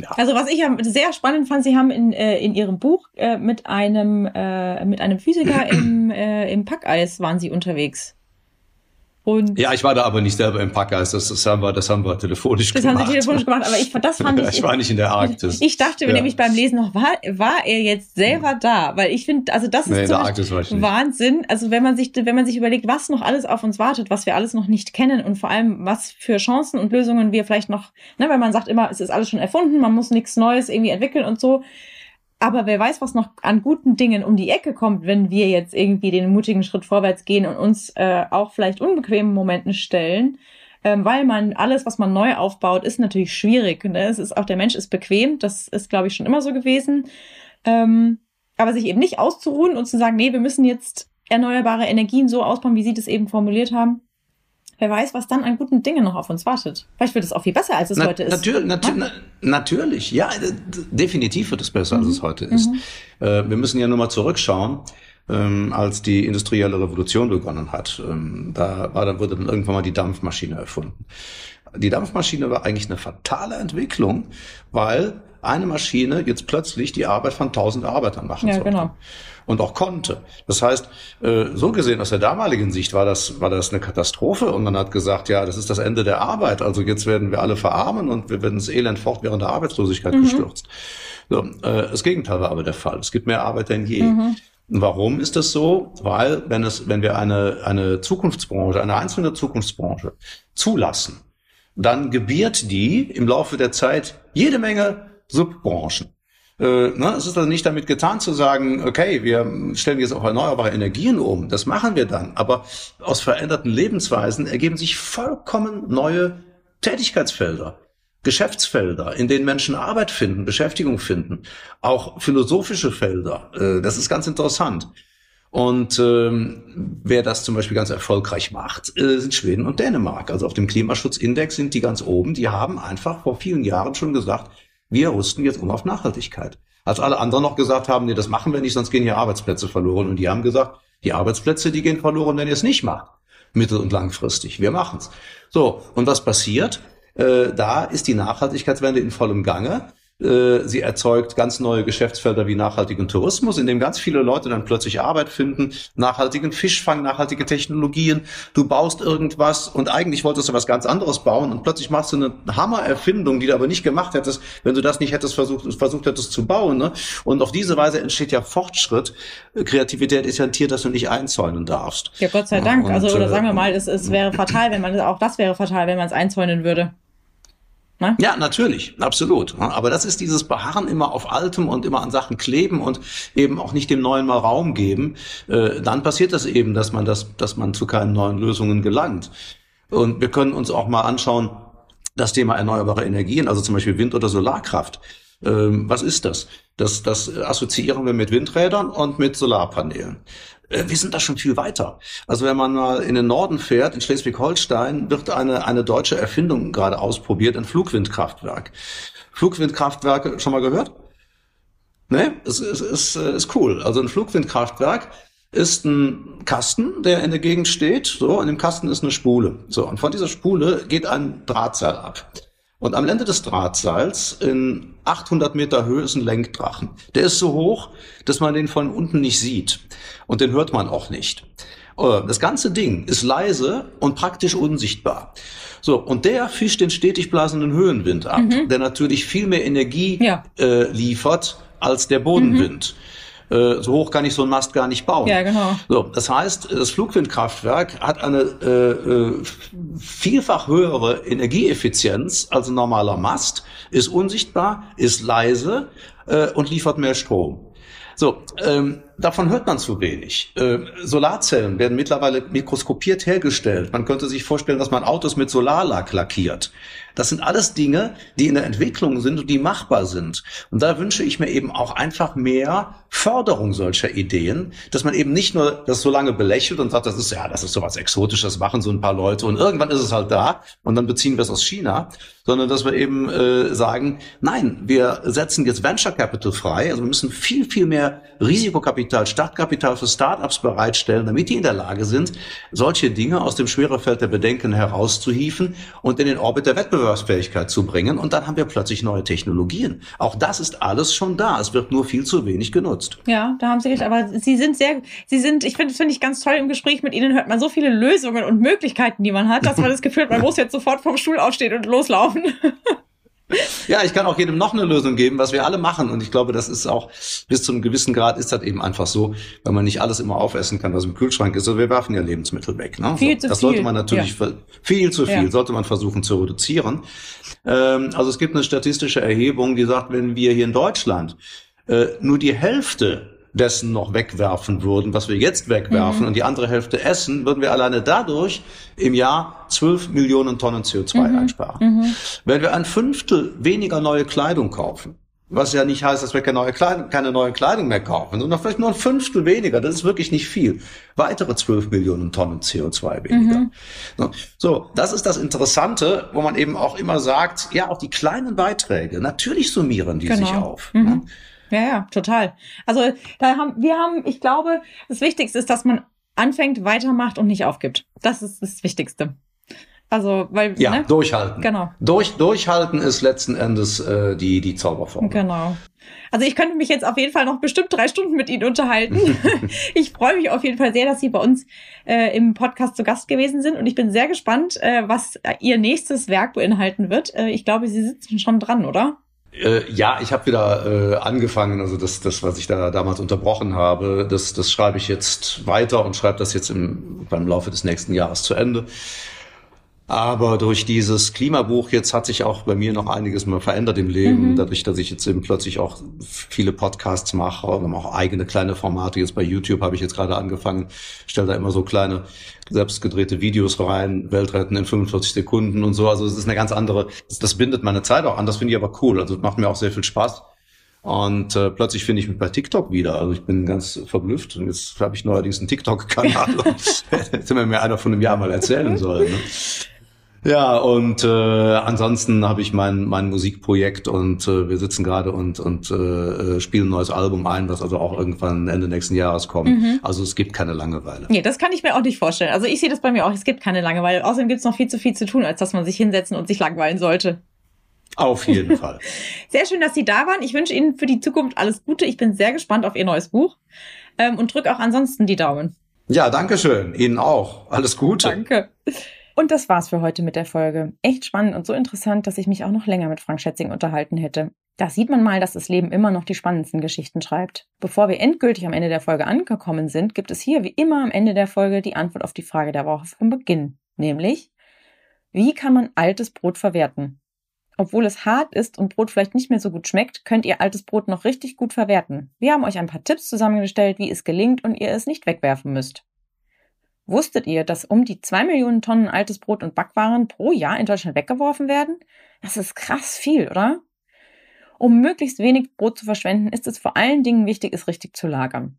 Also was ich sehr spannend fand, Sie haben in, äh, in Ihrem Buch äh, mit einem äh, mit einem Physiker im, äh, im Packeis waren Sie unterwegs. Und ja, ich war da aber nicht selber im Packgeist. Das, das, haben wir, das haben wir telefonisch das gemacht. Das haben Sie telefonisch gemacht, aber ich, das fand ich. ich war nicht in der Arktis. Ich dachte ja. nämlich beim Lesen noch, war, war er jetzt selber da? Weil ich finde, also das nee, ist zum Wahnsinn. Also wenn man sich, wenn man sich überlegt, was noch alles auf uns wartet, was wir alles noch nicht kennen und vor allem, was für Chancen und Lösungen wir vielleicht noch, ne, weil man sagt immer, es ist alles schon erfunden, man muss nichts Neues irgendwie entwickeln und so. Aber wer weiß, was noch an guten Dingen um die Ecke kommt, wenn wir jetzt irgendwie den mutigen Schritt vorwärts gehen und uns äh, auch vielleicht unbequemen Momenten stellen. Ähm, weil man alles, was man neu aufbaut, ist natürlich schwierig. Ne? Es ist auch der Mensch ist bequem. Das ist, glaube ich, schon immer so gewesen. Ähm, aber sich eben nicht auszuruhen und zu sagen, nee, wir müssen jetzt erneuerbare Energien so ausbauen, wie Sie das eben formuliert haben, wer weiß, was dann an guten Dingen noch auf uns wartet. Vielleicht wird es auch viel besser, als es na, heute ist. Natür natür na, natürlich, ja, definitiv wird es besser, mhm. als es heute ist. Mhm. Äh, wir müssen ja nur mal zurückschauen. Ähm, als die industrielle Revolution begonnen hat, ähm, da war, dann wurde dann irgendwann mal die Dampfmaschine erfunden. Die Dampfmaschine war eigentlich eine fatale Entwicklung, weil eine Maschine jetzt plötzlich die Arbeit von tausend Arbeitern machen ja, sollte. Genau und auch konnte. Das heißt, äh, so gesehen aus der damaligen Sicht war das, war das eine Katastrophe und man hat gesagt, ja, das ist das Ende der Arbeit. Also jetzt werden wir alle verarmen und wir werden ins Elend fortwährende Arbeitslosigkeit mhm. gestürzt. So, äh, das Gegenteil war aber der Fall. Es gibt mehr Arbeit denn je. Mhm. Warum ist das so? Weil, wenn es, wenn wir eine, eine Zukunftsbranche, eine einzelne Zukunftsbranche zulassen, dann gebiert die im Laufe der Zeit jede Menge Subbranchen. Äh, ne, es ist also nicht damit getan zu sagen, okay, wir stellen jetzt auf erneuerbare Energien um. Das machen wir dann. Aber aus veränderten Lebensweisen ergeben sich vollkommen neue Tätigkeitsfelder. Geschäftsfelder, in denen Menschen Arbeit finden, Beschäftigung finden, auch philosophische Felder. Äh, das ist ganz interessant. Und ähm, wer das zum Beispiel ganz erfolgreich macht, äh, sind Schweden und Dänemark. Also auf dem Klimaschutzindex sind die ganz oben. Die haben einfach vor vielen Jahren schon gesagt, wir rüsten jetzt um auf Nachhaltigkeit. Als alle anderen noch gesagt haben, nee, das machen wir nicht, sonst gehen hier Arbeitsplätze verloren. Und die haben gesagt, die Arbeitsplätze, die gehen verloren, wenn ihr es nicht macht. Mittel- und langfristig. Wir machen's. So, und was passiert? Äh, da ist die Nachhaltigkeitswende in vollem Gange. Äh, sie erzeugt ganz neue Geschäftsfelder wie nachhaltigen Tourismus, in dem ganz viele Leute dann plötzlich Arbeit finden, nachhaltigen Fischfang, nachhaltige Technologien. Du baust irgendwas und eigentlich wolltest du was ganz anderes bauen und plötzlich machst du eine Hammererfindung, die du aber nicht gemacht hättest, wenn du das nicht hättest versucht, versucht hättest zu bauen. Ne? Und auf diese Weise entsteht ja Fortschritt. Kreativität ist ja ein Tier, das du nicht einzäunen darfst. Ja, Gott sei Dank. Und, also, oder sagen wir äh, mal, es, es wäre fatal, wenn man, auch das wäre fatal, wenn man es einzäunen würde. Ne? Ja, natürlich, absolut. Aber das ist dieses Beharren immer auf Altem und immer an Sachen kleben und eben auch nicht dem Neuen mal Raum geben. Äh, dann passiert das eben, dass man das, dass man zu keinen neuen Lösungen gelangt. Und wir können uns auch mal anschauen, das Thema erneuerbare Energien, also zum Beispiel Wind- oder Solarkraft. Ähm, was ist das? das? Das assoziieren wir mit Windrädern und mit Solarpanelen. Äh, wir sind da schon viel weiter. Also wenn man mal in den Norden fährt, in Schleswig-Holstein, wird eine, eine deutsche Erfindung gerade ausprobiert, ein Flugwindkraftwerk. Flugwindkraftwerke schon mal gehört? Ne, es ist, ist, ist cool. Also ein Flugwindkraftwerk ist ein Kasten, der in der Gegend steht. So, in dem Kasten ist eine Spule. So, und von dieser Spule geht ein Drahtseil ab. Und am Ende des Drahtseils in 800 Meter Höhe ist ein Lenkdrachen. Der ist so hoch, dass man den von unten nicht sieht. Und den hört man auch nicht. Äh, das ganze Ding ist leise und praktisch unsichtbar. So, und der fischt den stetig blasenden Höhenwind ab, mhm. der natürlich viel mehr Energie ja. äh, liefert als der Bodenwind. Mhm. Äh, so hoch kann ich so einen Mast gar nicht bauen. Ja, genau. So, das heißt, das Flugwindkraftwerk hat eine äh, äh, vielfach höhere Energieeffizienz als ein normaler Mast, ist unsichtbar, ist leise äh, und liefert mehr Strom. So, ähm, davon hört man zu wenig. Äh, Solarzellen werden mittlerweile mikroskopiert hergestellt. Man könnte sich vorstellen, dass man Autos mit Solarlack lackiert. Das sind alles Dinge, die in der Entwicklung sind und die machbar sind. Und da wünsche ich mir eben auch einfach mehr Förderung solcher Ideen, dass man eben nicht nur das so lange belächelt und sagt, das ist ja, das ist sowas Exotisches, machen so ein paar Leute und irgendwann ist es halt da und dann beziehen wir es aus China, sondern dass wir eben äh, sagen, nein, wir setzen jetzt Venture Capital frei, also wir müssen viel, viel mehr Risikokapital, Startkapital für Startups bereitstellen, damit die in der Lage sind, solche Dinge aus dem Schwerefeld der Bedenken herauszuhieven und in den Orbit der Wettbewerbsfähigkeit zu bringen. Und dann haben wir plötzlich neue Technologien. Auch das ist alles schon da. Es wird nur viel zu wenig genutzt. Ja, da haben Sie recht. Aber Sie sind sehr, Sie sind, ich finde, das finde ich ganz toll im Gespräch mit Ihnen hört man so viele Lösungen und Möglichkeiten, die man hat, dass man das Gefühl hat, man muss jetzt sofort vom Stuhl aufstehen und loslaufen. Ja, ich kann auch jedem noch eine Lösung geben, was wir alle machen. Und ich glaube, das ist auch bis zu einem gewissen Grad ist das eben einfach so, weil man nicht alles immer aufessen kann, was im Kühlschrank ist. Also wir werfen ja Lebensmittel weg. Ne? Viel zu das viel. sollte man natürlich Ja. viel zu viel Ja. sollte man versuchen zu reduzieren. Ähm, also es gibt eine statistische Erhebung, die sagt, wenn wir hier in Deutschland äh, nur die Hälfte dessen noch wegwerfen würden, was wir jetzt wegwerfen, und die andere Hälfte essen, würden wir alleine dadurch im Jahr 12 Millionen Tonnen CO2 einsparen. Wenn wir ein Fünftel weniger neue Kleidung kaufen, was ja nicht heißt, dass wir keine neue Kleidung, keine neue Kleidung mehr kaufen, sondern vielleicht nur ein Fünftel weniger, das ist wirklich nicht viel. Weitere 12 Millionen Tonnen CO2 weniger. So, So, das ist das Interessante, wo man eben auch immer sagt, ja, auch die kleinen Beiträge, natürlich summieren die sich Genau. auf. Mhm. ne? Ja, ja, total. Also da haben wir haben, ich glaube, das Wichtigste ist, dass man anfängt, weitermacht und nicht aufgibt. Das ist das Wichtigste. Also, weil, Ja, ne? durchhalten. Genau. Durch, durchhalten ist letzten Endes äh, die, die Zauberformel. Genau. Also ich könnte mich jetzt auf jeden Fall noch bestimmt drei Stunden mit Ihnen unterhalten. ich freue mich auf jeden Fall sehr, dass Sie bei uns äh, im Podcast zu Gast gewesen sind und ich bin sehr gespannt, äh, was Ihr nächstes Werk beinhalten wird. Äh, ich glaube, Sie sitzen schon dran, oder? Äh, ja, ich habe wieder äh, angefangen, also das, das, was ich da damals unterbrochen habe, das, das schreibe ich jetzt weiter und schreibe das jetzt im, beim Laufe des nächsten Jahres zu Ende. Aber durch dieses Klimabuch jetzt hat sich auch bei mir noch einiges mal verändert im Leben, Mhm. dadurch, dass ich jetzt eben plötzlich auch viele Podcasts mache und auch eigene kleine Formate. Jetzt bei YouTube habe ich jetzt gerade angefangen, stelle da immer so kleine selbstgedrehte Videos rein, Weltretten in 45 Sekunden und so. Also es ist eine ganz andere, das, bindet meine Zeit auch an. Das finde ich aber cool. Also macht mir auch sehr viel Spaß. Und äh, plötzlich finde ich mich bei TikTok wieder. Also ich bin ganz verblüfft. Und jetzt habe ich neuerdings einen TikTok-Kanal. Hätte mir mir einer von einem Jahr mal erzählen sollen. Ne? Ja, und äh, ansonsten habe ich mein, mein Musikprojekt und äh, wir sitzen gerade und, und äh, spielen ein neues Album ein, was also auch irgendwann Ende nächsten Jahres kommt. Mhm. Also es gibt keine Langeweile. Nee, das kann ich mir auch nicht vorstellen. Also ich sehe das bei mir auch. Es gibt keine Langeweile. Außerdem gibt es noch viel zu viel zu tun, als dass man sich hinsetzen und sich langweilen sollte. Auf jeden Fall. Sehr schön, dass Sie da waren. Ich wünsche Ihnen für die Zukunft alles Gute. Ich bin sehr gespannt auf Ihr neues Buch ähm, und drücke auch ansonsten die Daumen. Ja, danke schön. Ihnen auch. Alles Gute. Danke. Und das war's für heute mit der Folge. Echt spannend und so interessant, dass ich mich auch noch länger mit Frank Schätzing unterhalten hätte. Da sieht man mal, dass das Leben immer noch die spannendsten Geschichten schreibt. Bevor wir endgültig am Ende der Folge angekommen sind, gibt es hier wie immer am Ende der Folge die Antwort auf die Frage der Woche vom Beginn. Nämlich, wie kann man altes Brot verwerten? Obwohl es hart ist und Brot vielleicht nicht mehr so gut schmeckt, könnt ihr altes Brot noch richtig gut verwerten. Wir haben euch ein paar Tipps zusammengestellt, wie es gelingt und ihr es nicht wegwerfen müsst. Wusstet ihr, dass um die zwei Millionen Tonnen altes Brot und Backwaren pro Jahr in Deutschland weggeworfen werden? Das ist krass viel, oder? Um möglichst wenig Brot zu verschwenden, ist es vor allen Dingen wichtig, es richtig zu lagern.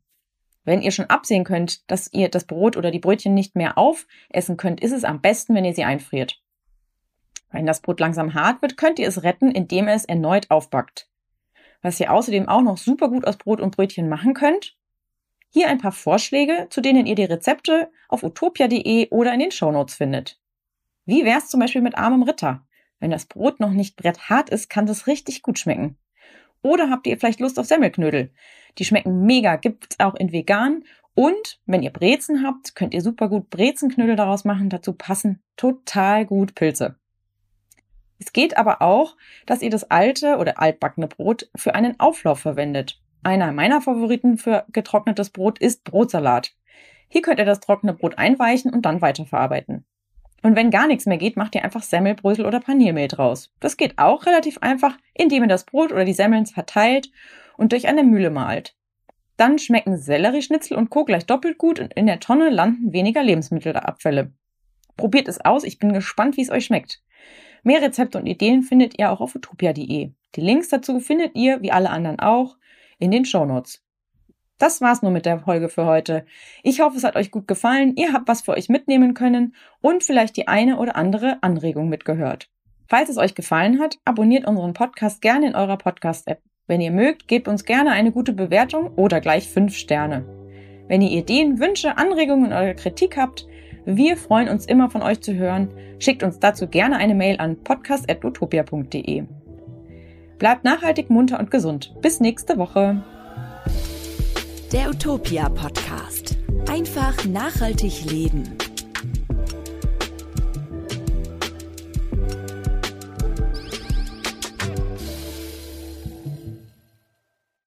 Wenn ihr schon absehen könnt, dass ihr das Brot oder die Brötchen nicht mehr aufessen könnt, ist es am besten, wenn ihr sie einfriert. Wenn das Brot langsam hart wird, könnt ihr es retten, indem ihr es erneut aufbackt. Was ihr außerdem auch noch super gut aus Brot und Brötchen machen könnt, hier ein paar Vorschläge, zu denen ihr die Rezepte auf utopia.de oder in den Shownotes findet. Wie wär's zum Beispiel mit armem Ritter? Wenn das Brot noch nicht bretthart ist, kann das richtig gut schmecken. Oder habt ihr vielleicht Lust auf Semmelknödel? Die schmecken mega, gibt's auch in vegan. Und wenn ihr Brezen habt, könnt ihr super gut Brezenknödel daraus machen. Dazu passen total gut Pilze. Es geht aber auch, dass ihr das alte oder altbackene Brot für einen Auflauf verwendet. Einer meiner Favoriten für getrocknetes Brot ist Brotsalat. Hier könnt ihr das trockene Brot einweichen und dann weiterverarbeiten. Und wenn gar nichts mehr geht, macht ihr einfach Semmelbrösel oder Paniermehl draus. Das geht auch relativ einfach, indem ihr das Brot oder die Semmeln verteilt und durch eine Mühle malt. Dann schmecken Sellerieschnitzel und Co. gleich doppelt gut und in der Tonne landen weniger Lebensmittelabfälle. Probiert es aus, ich bin gespannt, wie es euch schmeckt. Mehr Rezepte und Ideen findet ihr auch auf utopia.de. Die Links dazu findet ihr, wie alle anderen auch, in den Shownotes. Das war's nur mit der Folge für heute. Ich hoffe, es hat euch gut gefallen, ihr habt was für euch mitnehmen können und vielleicht die eine oder andere Anregung mitgehört. Falls es euch gefallen hat, abonniert unseren Podcast gerne in eurer Podcast-App. Wenn ihr mögt, gebt uns gerne eine gute Bewertung oder gleich fünf Sterne. Wenn ihr Ideen, Wünsche, Anregungen oder Kritik habt, wir freuen uns immer von euch zu hören. Schickt uns dazu gerne eine Mail an podcast.utopia.de. Bleibt nachhaltig, munter und gesund. Bis nächste Woche. Der Utopia Podcast. Einfach nachhaltig leben.